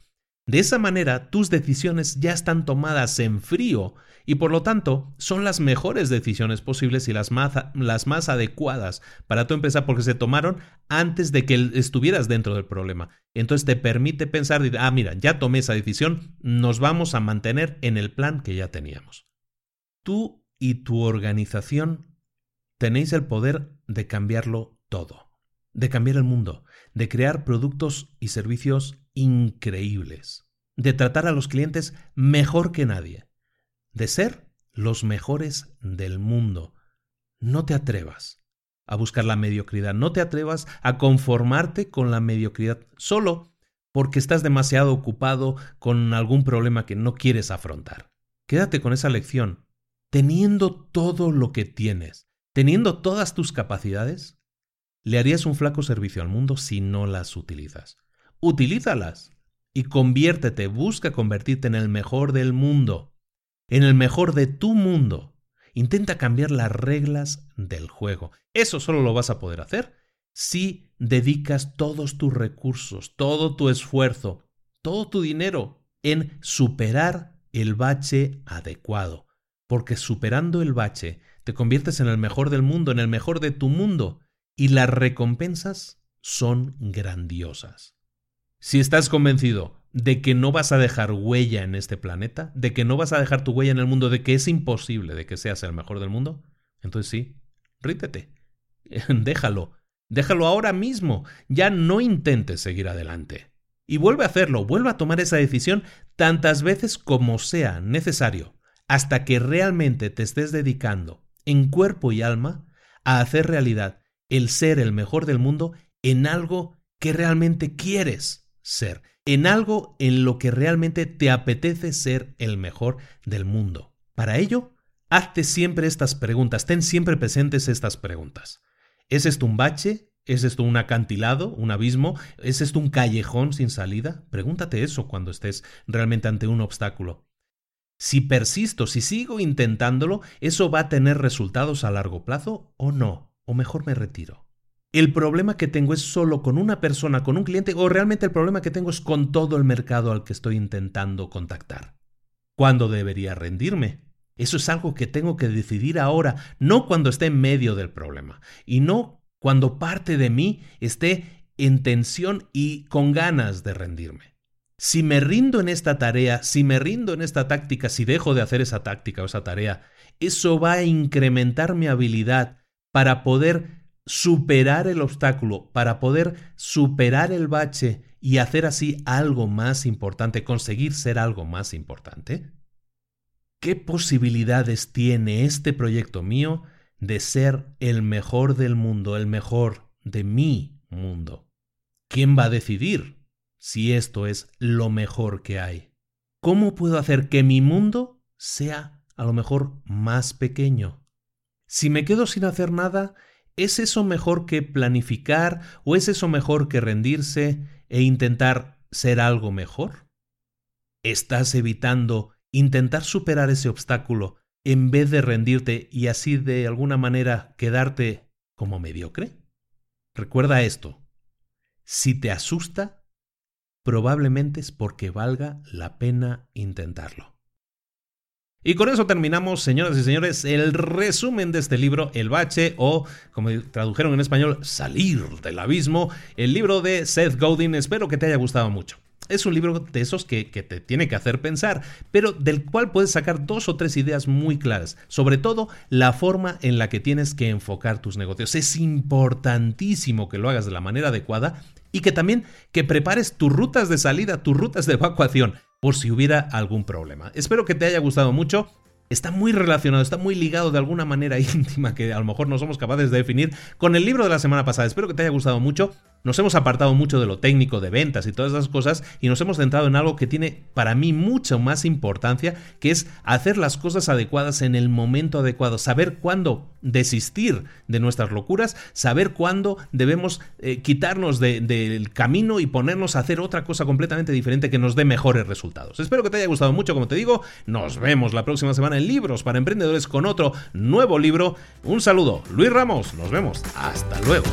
De esa manera, tus decisiones ya están tomadas en frío y por lo tanto son las mejores decisiones posibles y las más, las más adecuadas para tu empresa porque se tomaron antes de que estuvieras dentro del problema. Entonces te permite pensar, ah, mira, ya tomé esa decisión, nos vamos a mantener en el plan que ya teníamos. Tú y tu organización tenéis el poder de cambiarlo todo, de cambiar el mundo, de crear productos y servicios increíbles, de tratar a los clientes mejor que nadie, de ser los mejores del mundo. No te atrevas a buscar la mediocridad, no te atrevas a conformarte con la mediocridad solo porque estás demasiado ocupado con algún problema que no quieres afrontar. Quédate con esa lección. Teniendo todo lo que tienes, teniendo todas tus capacidades, le harías un flaco servicio al mundo si no las utilizas utilízalas y conviértete, busca convertirte en el mejor del mundo, en el mejor de tu mundo. Intenta cambiar las reglas del juego. Eso solo lo vas a poder hacer si dedicas todos tus recursos, todo tu esfuerzo, todo tu dinero en superar el bache adecuado. Porque superando el bache te conviertes en el mejor del mundo, en el mejor de tu mundo, y las recompensas son grandiosas. Si estás convencido de que no vas a dejar huella en este planeta, de que no vas a dejar tu huella en el mundo, de que es imposible de que seas el mejor del mundo, entonces sí, rítete. Déjalo. Déjalo ahora mismo. Ya no intentes seguir adelante. Y vuelve a hacerlo, vuelve a tomar esa decisión tantas veces como sea necesario, hasta que realmente te estés dedicando en cuerpo y alma a hacer realidad el ser el mejor del mundo en algo que realmente quieres ser, en algo en lo que realmente te apetece ser el mejor del mundo. Para ello, hazte siempre estas preguntas, ten siempre presentes estas preguntas. ¿Es esto un bache? ¿Es esto un acantilado, un abismo? ¿Es esto un callejón sin salida? Pregúntate eso cuando estés realmente ante un obstáculo. Si persisto, si sigo intentándolo, ¿eso va a tener resultados a largo plazo o no? ¿O mejor me retiro? El problema que tengo es solo con una persona, con un cliente, o realmente el problema que tengo es con todo el mercado al que estoy intentando contactar. ¿Cuándo debería rendirme? Eso es algo que tengo que decidir ahora, no cuando esté en medio del problema, y no cuando parte de mí esté en tensión y con ganas de rendirme. Si me rindo en esta tarea, si me rindo en esta táctica, si dejo de hacer esa táctica o esa tarea, eso va a incrementar mi habilidad para poder superar el obstáculo, para poder superar el bache y hacer así algo más importante, conseguir ser algo más importante? ¿Qué posibilidades tiene este proyecto mío de ser el mejor del mundo, el mejor de mi mundo? ¿Quién va a decidir si esto es lo mejor que hay? ¿Cómo puedo hacer que mi mundo sea a lo mejor más pequeño? Si me quedo sin hacer nada, ¿Es eso mejor que planificar o es eso mejor que rendirse e intentar ser algo mejor? ¿Estás evitando intentar superar ese obstáculo en vez de rendirte y así de alguna manera quedarte como mediocre? Recuerda esto. Si te asusta, probablemente es porque valga la pena intentarlo. Y con eso terminamos, señoras y señores, el resumen de este libro, El Bache, o como tradujeron en español, Salir del Abismo, el libro de Seth Godin. Espero que te haya gustado mucho. Es un libro de esos que, que, te tiene que hacer pensar, pero del cual puedes sacar dos o tres ideas muy claras. Sobre todo, la forma en la que tienes que enfocar tus negocios. Es importantísimo que lo hagas de la manera adecuada y que también que prepares tus rutas de salida, tus rutas de evacuación por si hubiera algún problema. Espero que te haya gustado mucho. Está muy relacionado, está muy ligado de alguna manera íntima que a lo mejor no somos capaces de definir con el libro de la semana pasada. Espero que te haya gustado mucho. Nos hemos apartado mucho de lo técnico, de ventas y todas esas cosas y nos hemos centrado en algo que tiene para mí mucho más importancia, que es hacer las cosas adecuadas en el momento adecuado, saber cuándo desistir de nuestras locuras, saber cuándo debemos eh, quitarnos del camino y ponernos a hacer otra cosa completamente diferente que nos dé mejores resultados. Espero que te haya gustado mucho, como te digo, nos vemos la próxima semana en Libros para Emprendedores con otro nuevo libro. Un saludo, Luis Ramos, nos vemos, hasta luego.